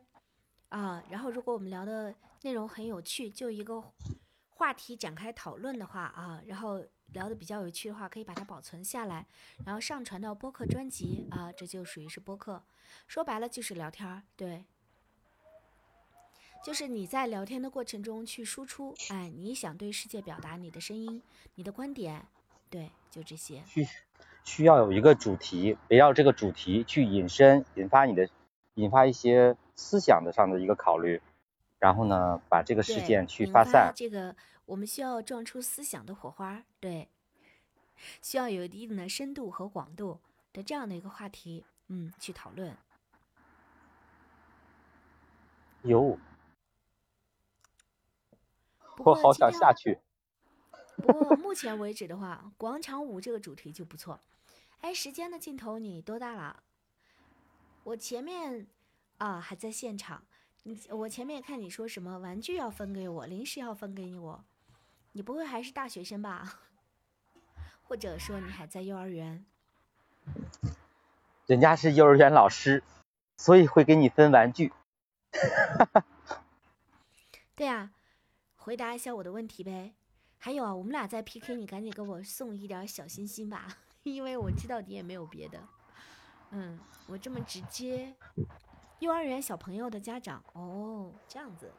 啊、然后如果我们聊的内容很有趣，就一个话题展开讨论的话啊，然后聊的比较有趣的话，可以把它保存下来，然后上传到播客专辑啊，这就属于是播客。说白了就是聊天儿，对。就是你在聊天的过程中去输出，哎，你想对世界表达你的声音、你的观点，对，就这些。需需要有一个主题，围绕这个主题去引申，引发你的引发一些思想的上的一个考虑，然后呢把这个事件去引发发散。这个我们需要撞出思想的火花，对，需要有一定的深度和广度的这样的一个话题，嗯，去讨论。哟，不我好过今天想下去。不过目前为止的话，广场舞这个主题就不错。哎，时间的尽头你多大了？我前面啊还在现场，你我前面看你说什么玩具要分给我，零食要分给你我，你不会还是大学生吧？或者说你还在幼儿园？人家是幼儿园老师，所以会给你分玩具。对啊，回答一下我的问题呗。还有啊，我们俩在 PK，你赶紧给我送一点小心心吧，因为我知道你也没有别的。嗯，我这么直接，幼儿园小朋友的家长哦，这样子，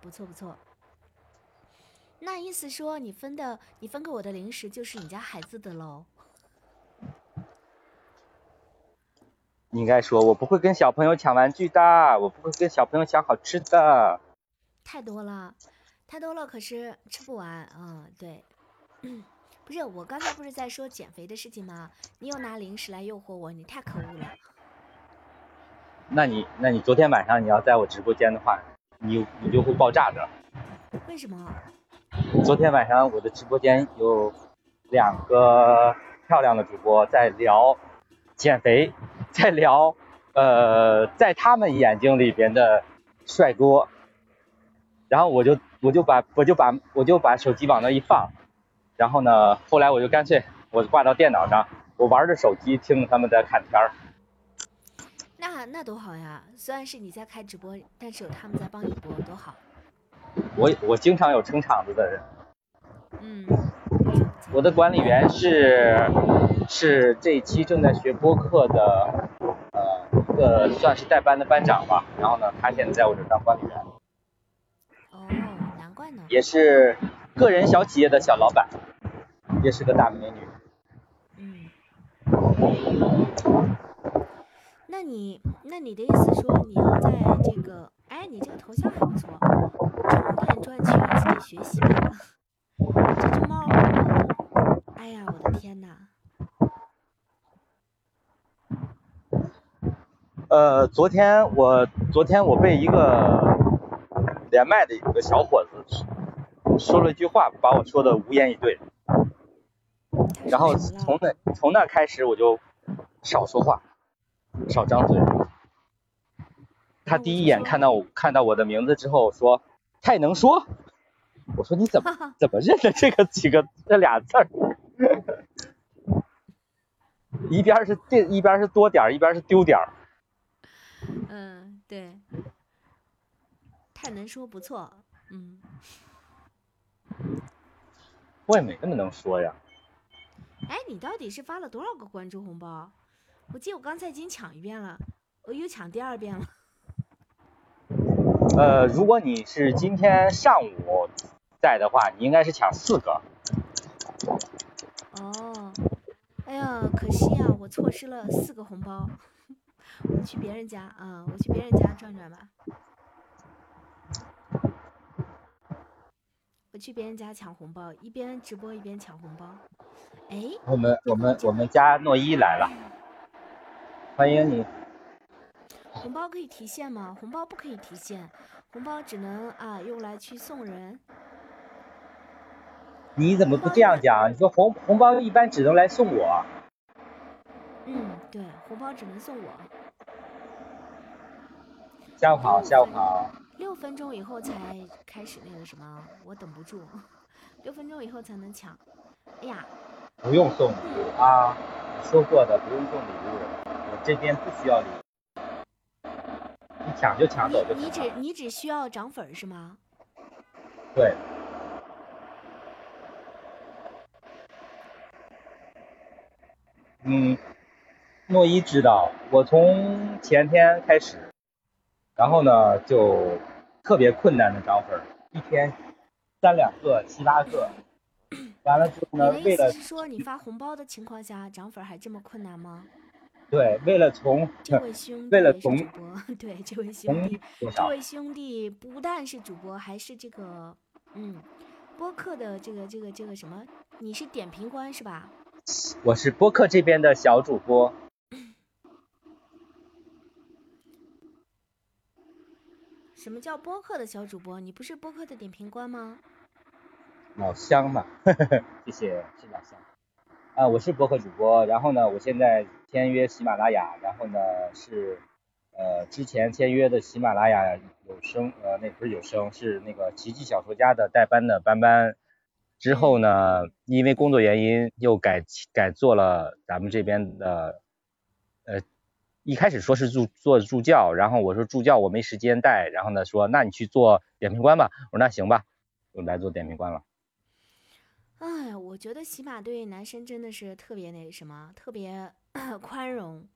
不错不错。那意思说你分的，你分给我的零食就是你家孩子的喽？你应该说，我不会跟小朋友抢玩具的，我不会跟小朋友抢好吃的。太多了，太多了，可是吃不完。嗯，对，不是我刚才不是在说减肥的事情吗？你又拿零食来诱惑我，你太可恶了。那你那你昨天晚上你要在我直播间的话，你你就会爆炸的。为什么？昨天晚上我的直播间有两个漂亮的主播在聊减肥，在聊呃在他们眼睛里边的帅哥，然后我就我就把我就把我就把手机往那一放，然后呢，后来我就干脆我挂到电脑上，我玩着手机听着他们在看片儿。那那多好呀！虽然是你在开直播，但是有他们在帮你播，多好。我我经常有撑场子的人，嗯，我的管理员是是这一期正在学播客的呃一个算是代班的班长吧，然后呢，他现在在我这当管理员。也是个人小企业的小老板，也是个大美女。嗯，那你那你的意思说你要在这个，哎，你这个头像还不错，充电赚钱自己学习吧。这只猫，哎呀，我的天呐！呃，昨天我昨天我被一个连麦的一个小伙子说了一句话，把我说的无言以对。然后从那从那开始我就少说话，少张嘴。他第一眼看到我看到我的名字之后说太能说，我说你怎么怎么认得这个几个这俩字儿？一边是这一边是多点儿，一边是丢点儿。嗯，对，太能说不错，嗯。我也没那么能说呀。哎，你到底是发了多少个关注红包？我记得我刚才已经抢一遍了，我又抢第二遍了。呃，如果你是今天上午在的话，你应该是抢四个。哦，哎呀，可惜啊，我错失了四个红包。我去别人家啊，我去别人家转转吧。我去别人家抢红包，一边直播一边抢红包。哎，我们我们我们家诺一来了，欢迎你。红包可以提现吗？红包不可以提现，红包只能啊用来去送人。你怎么不这样讲？你说红红包一般只能来送我。嗯，对，红包只能送我。下午好，下午好。六分钟以后才开始那个什么，我等不住，六分钟以后才能抢。哎呀，不用送礼物啊，你说过的不用送礼物，我这边不需要礼物，你抢就抢走就你只你只需要涨粉是吗？对。嗯，诺一知道，我从前天开始，然后呢就特别困难的涨粉，一天三两个、七八个，完了之后呢，为了是说你发红包的情况下涨粉还这么困难吗？对，为了从这位兄弟 为了从主播，对这位兄弟，这位兄弟不但是主播，还是这个嗯播客的这个这个这个什么？你是点评官是吧？我是播客这边的小主播。什么叫播客的小主播？你不是播客的点评官吗？老乡嘛，呵呵呵，谢谢，是老乡。啊，我是播客主播，然后呢，我现在签约喜马拉雅，然后呢是呃之前签约的喜马拉雅有声，呃那不是有声，是那个奇迹小说家的代班的班班。之后呢，因为工作原因又改改做了咱们这边的，呃，一开始说是助做助教，然后我说助教我没时间带，然后呢说那你去做点评官吧，我说那行吧，我来做点评官了。哎呀，我觉得喜马对男生真的是特别那什么，特别 宽容。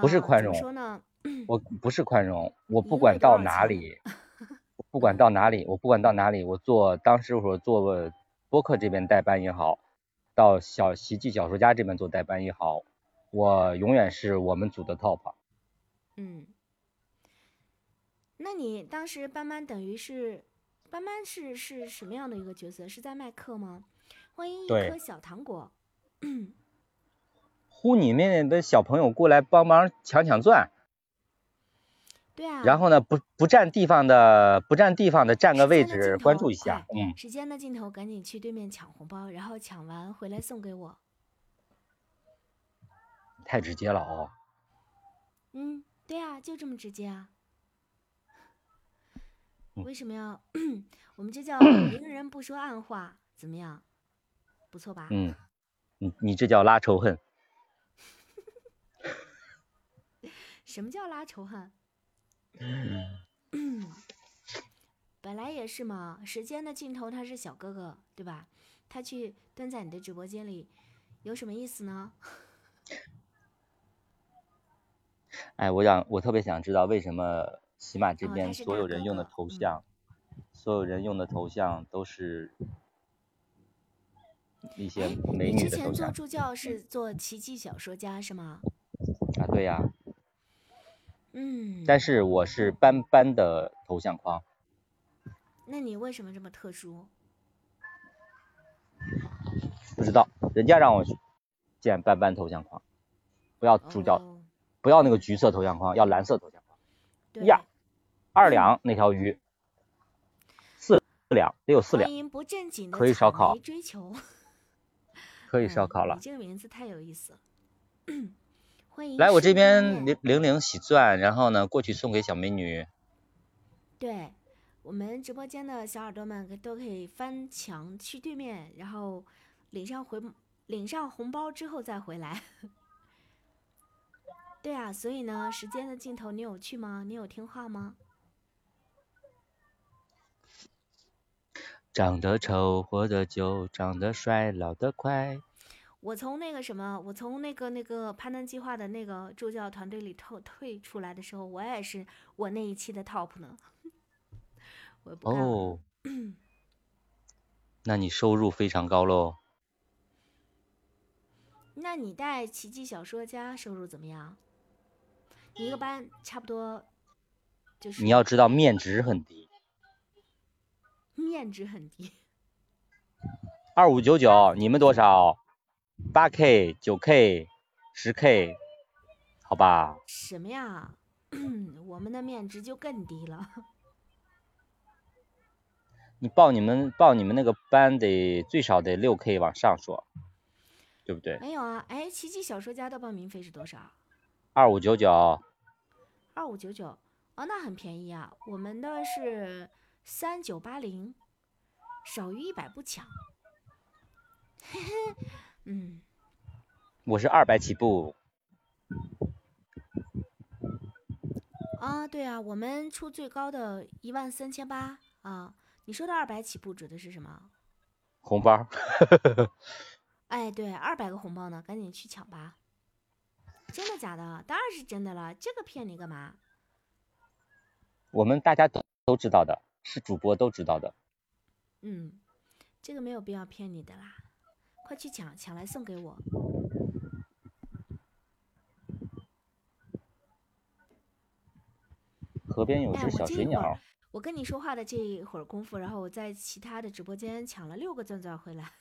不是宽容，说呢？我 不是宽容，我不管到哪里，不管到哪里，我不管到哪里，我做当时我做。播客这边代班也好，到小奇迹小说家这边做代班也好，我永远是我们组的 top。嗯，那你当时班班等于是班班是是什么样的一个角色？是在卖课吗？欢迎一颗小糖果。呼你们的小朋友过来帮忙抢抢钻。对啊。然后呢，不不占地方的不占地方的占个位置，关注一下。嗯，时间的尽头，赶紧去对面抢红包，然后抢完回来送给我。太直接了哦。嗯，对啊，就这么直接啊。嗯为什么要？我们这叫 明人不说暗话，怎么样？不错吧？嗯，你你这叫拉仇恨。什么叫拉仇恨？嗯本来也是嘛，时间的尽头他是小哥哥，对吧？他去蹲在你的直播间里，有什么意思呢？哎，我想我特别想知道为什么喜马这边所有人用的头像，所有人用的头像都是一些哎，美你之前做女的头像。助教是做奇迹小说家是吗？啊，对呀、嗯，但是我是斑斑的头像框，那你为什么这么特殊？不知道人家让我建斑斑头像框，不要助教，哦，不要那个橘色头像框，要蓝色头像框。呀二两那条鱼，四两得有四两欢，迎不正经的可以烧烤追求，可以烧嗯烤了你。这个名字太有意思了。来我这边面零零零洗钻，然后呢过去送给小美女。对，我们直播间的小耳朵们都可以翻墙去对面，然后领上回领上红包之后再回来。对啊，所以呢，时间的尽头你有去吗？你有听话吗？长得丑，活得久；长得帅，老得快。我从那个什么，我从那个那个攀登计划的那个助教团队里退退出来的时候，我也是我那一期的 top 呢。我不。哦，那你收入非常高喽。那你带奇迹小说家收入怎么样？你一个班差不多就是你要知道面值很低，面值很低，二五九九，你们多少？八 K、九 K、十 K，好吧？什么呀？我们的面值就更低了。你报你们报你们那个班得最少得六 K 往上说，对不对？没有啊，哎，奇迹小说家的报名费是多少？二五九九，二五九九，哦，那很便宜啊。我们的是三九八零，少于一百不抢。嘿嘿，嗯，我是二百起步。啊，对啊，我们出最高的一万三千八啊。你说的二百起步指的是什么？红包，哎，对，二百个红包呢，赶紧去抢吧！真的假的？当然是真的了，这个骗你干嘛？我们大家都都知道的，是主播都知道的。嗯，这个没有必要骗你的啦，快去抢，抢来送给我。河边有哎，只小水鸟我跟你说话的这一会儿功夫，然后我在其他的直播间抢了六个钻钻回来。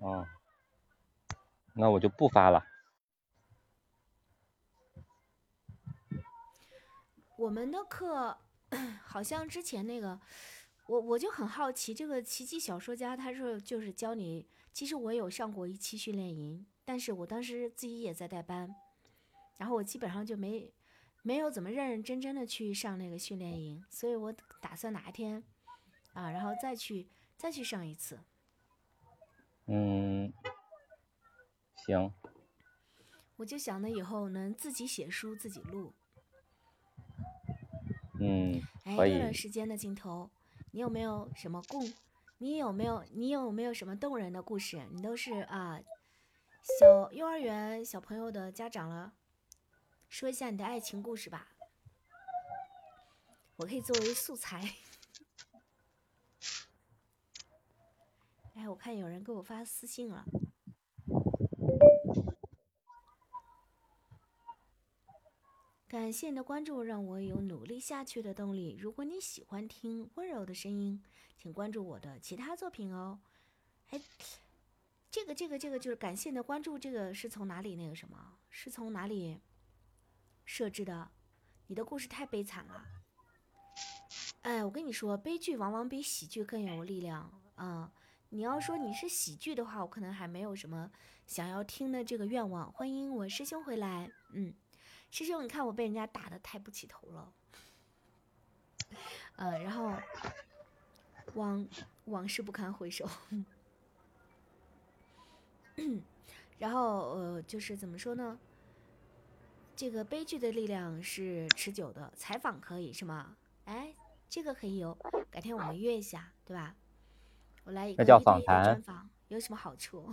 哦，那我就不发了。我们的课 好像之前那个，我我就很好奇，这个奇迹小说家他说就是教你，其实我有上过一期训练营，但是我当时自己也在带班，然后我基本上就没没有怎么认认真真的去上那个训练营，所以我打算哪一天啊，然后再去再去上一次。嗯，行，我就想着以后能自己写书自己录。嗯，哎，可对了，时间的尽头，你有没有什么故？你有没有你有没有什么动人的故事？你都是啊，小幼儿园小朋友的家长了，说一下你的爱情故事吧。我可以作为素材。哎，我看有人给我发私信了。感谢你的关注，让我有努力下去的动力。如果你喜欢听温柔的声音，请关注我的其他作品哦。哎，这个这个这个就是感谢你的关注，这个是从哪里那个什么？是从哪里设置的？你的故事太悲惨了。哎，我跟你说，悲剧往往比喜剧更有力量啊、你要说你是喜剧的话，我可能还没有什么想要听的这个愿望。欢迎我师兄回来，嗯，师兄，你看我被人家打的抬不起头了，呃，然后往往事不堪回首，然后呃，就是怎么说呢？这个悲剧的力量是持久的，采访可以是吗？哎，这个可以有，改天我们约一下，对吧？我来一个那叫一对一的访谈专访，有什么好处？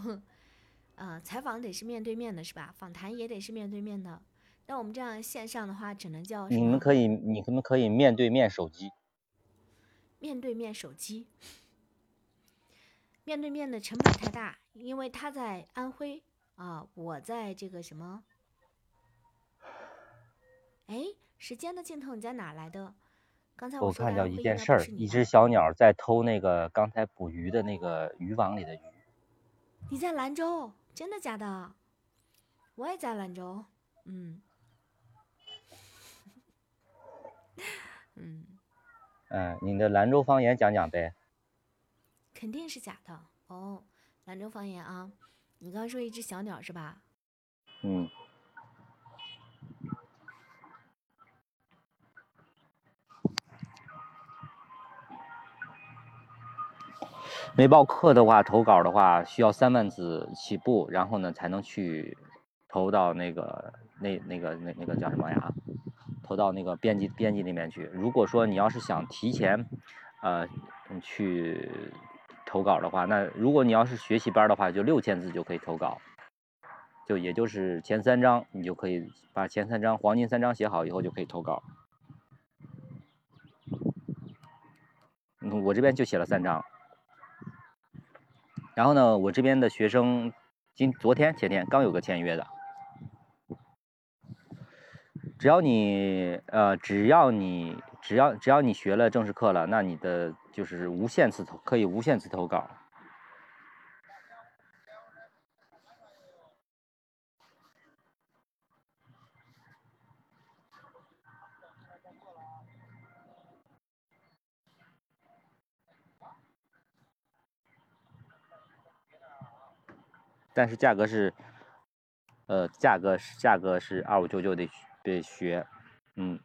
呃，采访得是面对面的，是吧？访谈也得是面对面的。那我们这样线上的话，只能叫你们可以，你们可以面对面手机，面对面手机。面对面的成本太大，因为他在安徽啊，我在这个什么？哎，时间的尽头你在哪来的？刚才我看到一件事儿，一只小鸟在偷那个刚才捕鱼的那个渔网里的鱼。你在兰州？真的假的？我也在兰州。嗯，嗯，嗯，你的兰州方言讲讲呗。肯定是假的哦。兰州方言啊，你刚刚说一只小鸟是吧？嗯，没报课的话，投稿的话需要三万字起步，然后呢才能去投到那个那那个那那个叫什么呀？投到那个编辑编辑那边去。如果说你要是想提前，呃，去投稿的话，那如果你要是学习班的话，就六千字就可以投稿。就也就是前三章，你就可以把前三章黄金三章写好以后就可以投稿。嗯，我这边就写了三章。然后呢，我这边的学生今昨天前天刚有个签约的，只要你呃，只要你只要只要你学了正式课了，那你的就是无限次投可以无限次投稿。但是价格是，呃，价格是价格是二五九九得得学，嗯，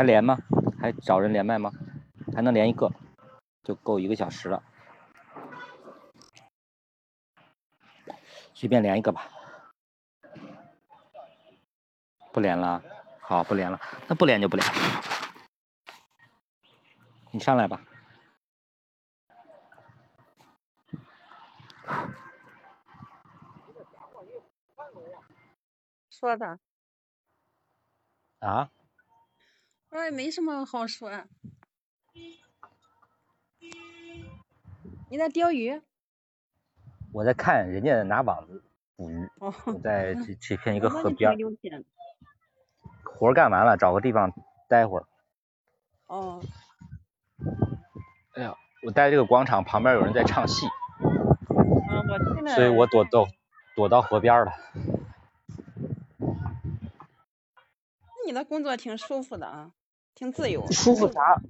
还连吗？还找人连麦吗？还能连一个，就够一个小时了。随便连一个吧。不连了，好，不连了，那不连就不连。你上来吧。说的，啊？我也没什么好说。你在钓鱼？我在看人家拿网子捕鱼，哦，我在这这片一个河边。活儿干完了，找个地方待会儿。哦，哎呀，我在这个广场旁边有人在唱戏。所以我躲到躲到河边儿了。你的工作挺舒服的啊，挺自由。舒服啥？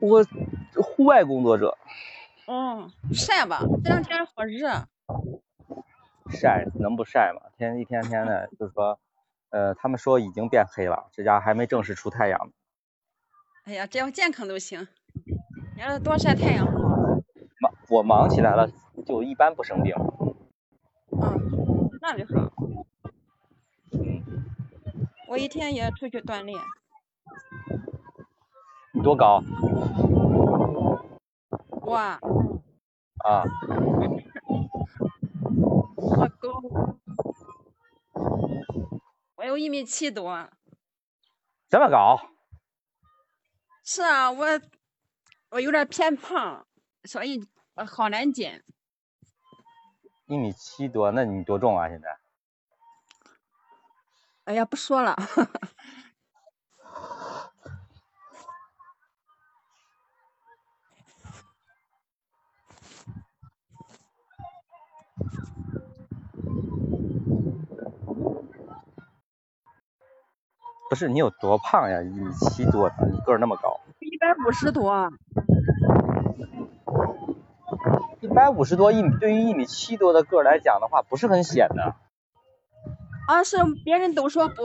我户外工作者，嗯，晒吧，这两天好热。晒能不晒吗？天一天天的，就是说，呃，他们说已经变黑了，这家还没正式出太阳呢。哎呀，只要健康都行。你要是多晒太阳好。忙我忙起来了，就一般不生病。嗯，那就好。嗯，我一天也出去锻炼。你多高我啊啊？我高，有一米七多。这么高？是啊，我我有点偏胖，所以我好难减。一米七多，那你多重啊？现在？哎呀，不说了。不是你有多胖呀？一米七多，你个儿那么高？一百五十多。一百五十多一米，对于一米七多的个儿来讲的话，不是很显的。啊，是别人都说不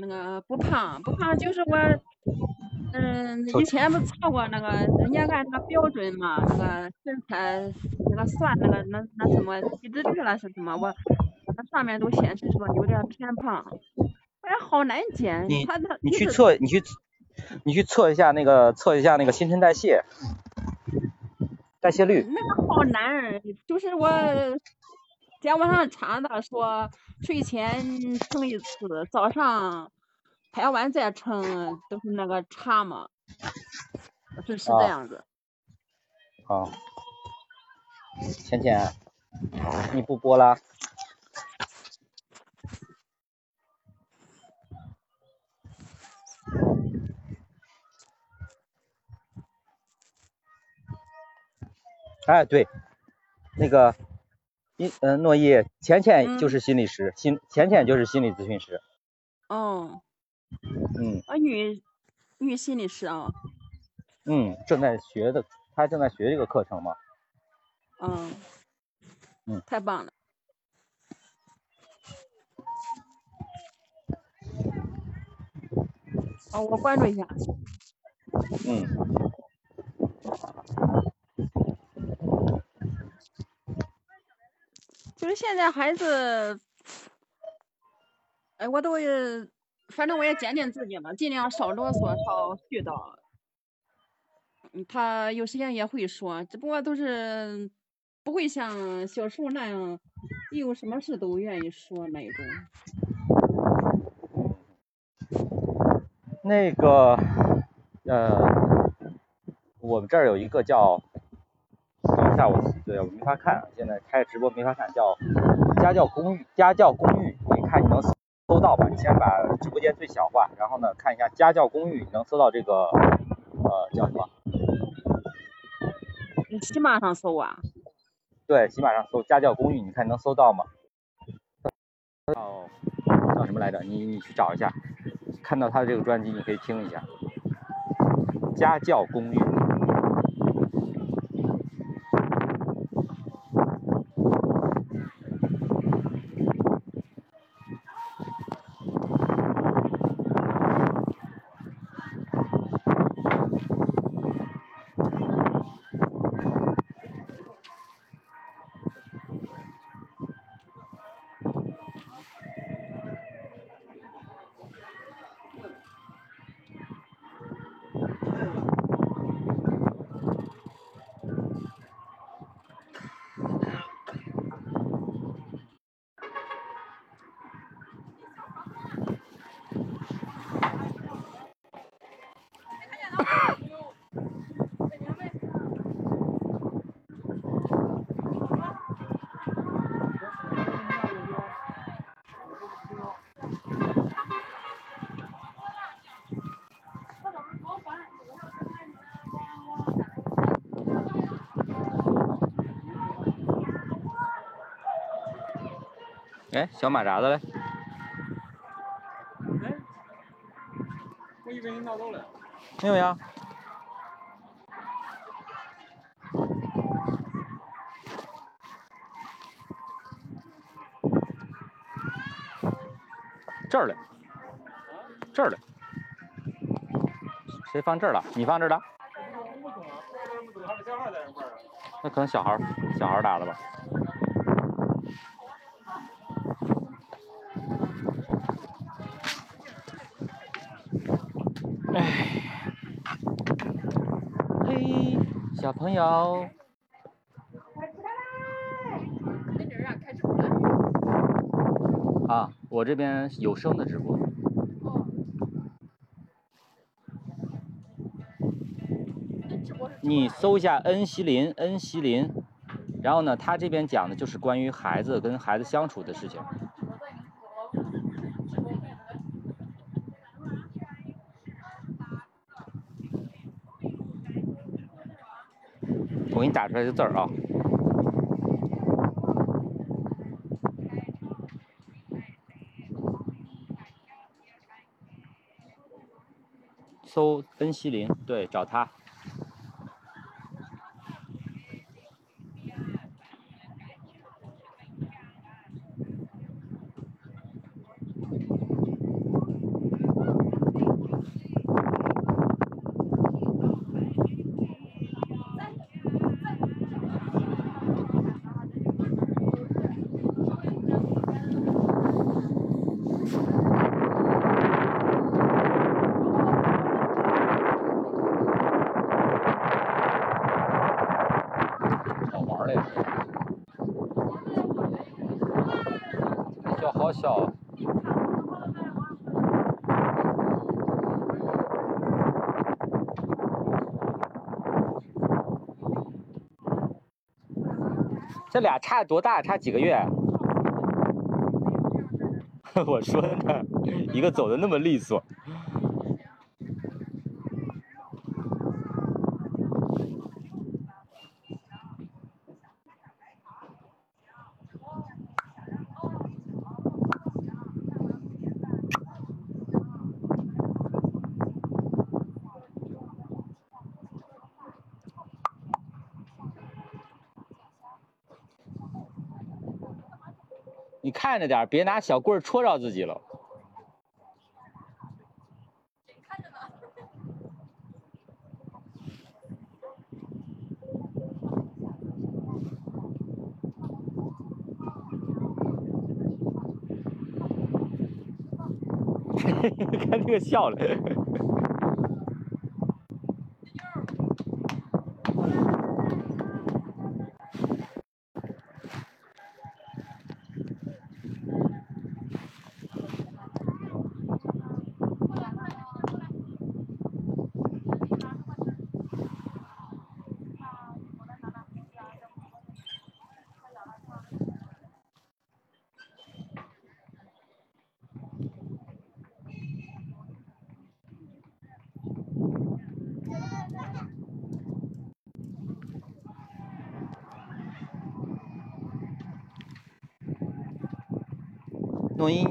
那个不胖，不胖就是我，嗯，以前不测过那个，人家按那个标准嘛，那个身材那个算那个那那什么体脂率了是什么，我那上面都显示说有点偏胖。哎，好难减。你你去测，你去你去测一下那个测一下那个新陈代谢，代谢率。那个好难，就是我在网上查的，说睡前称一次，早上拍完再称，都是那个差嘛，是是这样子。好。浅浅，你不播了？哎，对，那个，一嗯，诺一，浅浅就是心理师，心浅浅就是心理咨询师。哦。嗯。啊，女女心理师啊。嗯，正在学的，她正在学这个课程嘛。嗯。嗯。太棒了。哦，我关注一下。嗯。就是现在孩子，哎，我都，反正我也检点自己嘛，尽量少啰嗦，少絮叨。他有时间也会说，只不过都是不会像小时候那样，一有什么事都愿意说那种。那个，呃，我们这儿有一个叫。下，午对我没法看，现在开直播没法看，叫家教公寓，家教公寓，你看你能搜到吧？你先把直播间最小化，然后呢，看一下家教公寓，你能搜到这个呃叫什么？你喜马上搜啊？对，喜马上搜家教公寓，你看能搜到吗？叫叫什么来着？你你去找一下，看到他的这个专辑，你可以听一下家教公寓。哎，小马扎子嘞？哎，我以为你拿走了。没有呀。这儿嘞，这儿嘞。谁放这儿了？你放这儿了？那可能小孩小孩打的吧。小朋友，啊，啊，我这边有声的直播。你搜一下恩熙林，恩熙林，然后呢，他这边讲的就是关于孩子跟孩子相处的事情。我给你打出来的字儿啊。搜恩熙林，对，找他。好玩儿嘞，小好小啊。这俩差多大？差几个月？我说呢，一个走的那么利索。你看着点，别拿小棍儿戳着自己了。看这个笑了。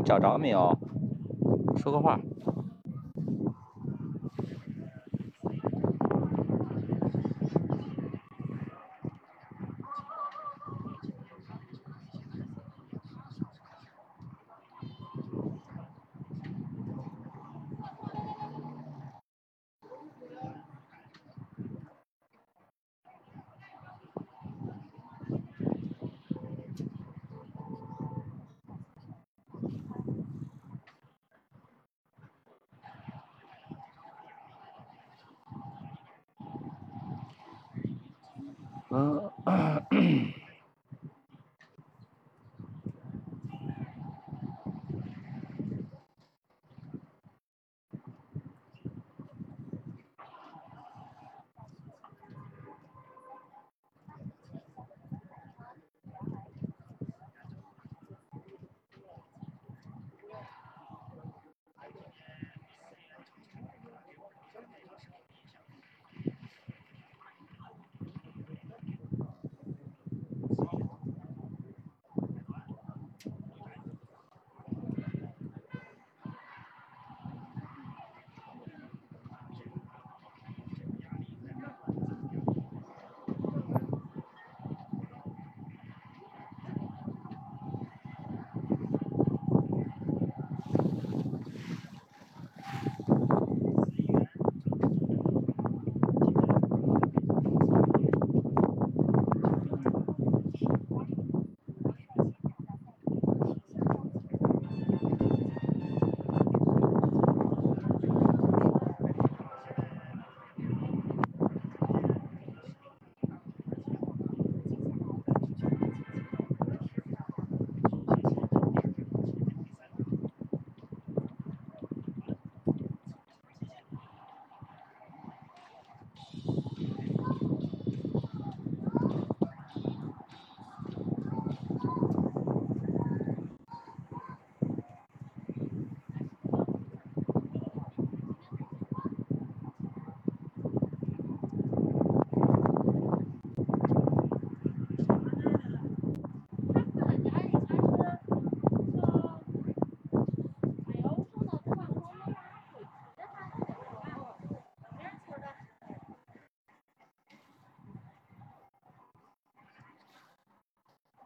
找着没有？说个话。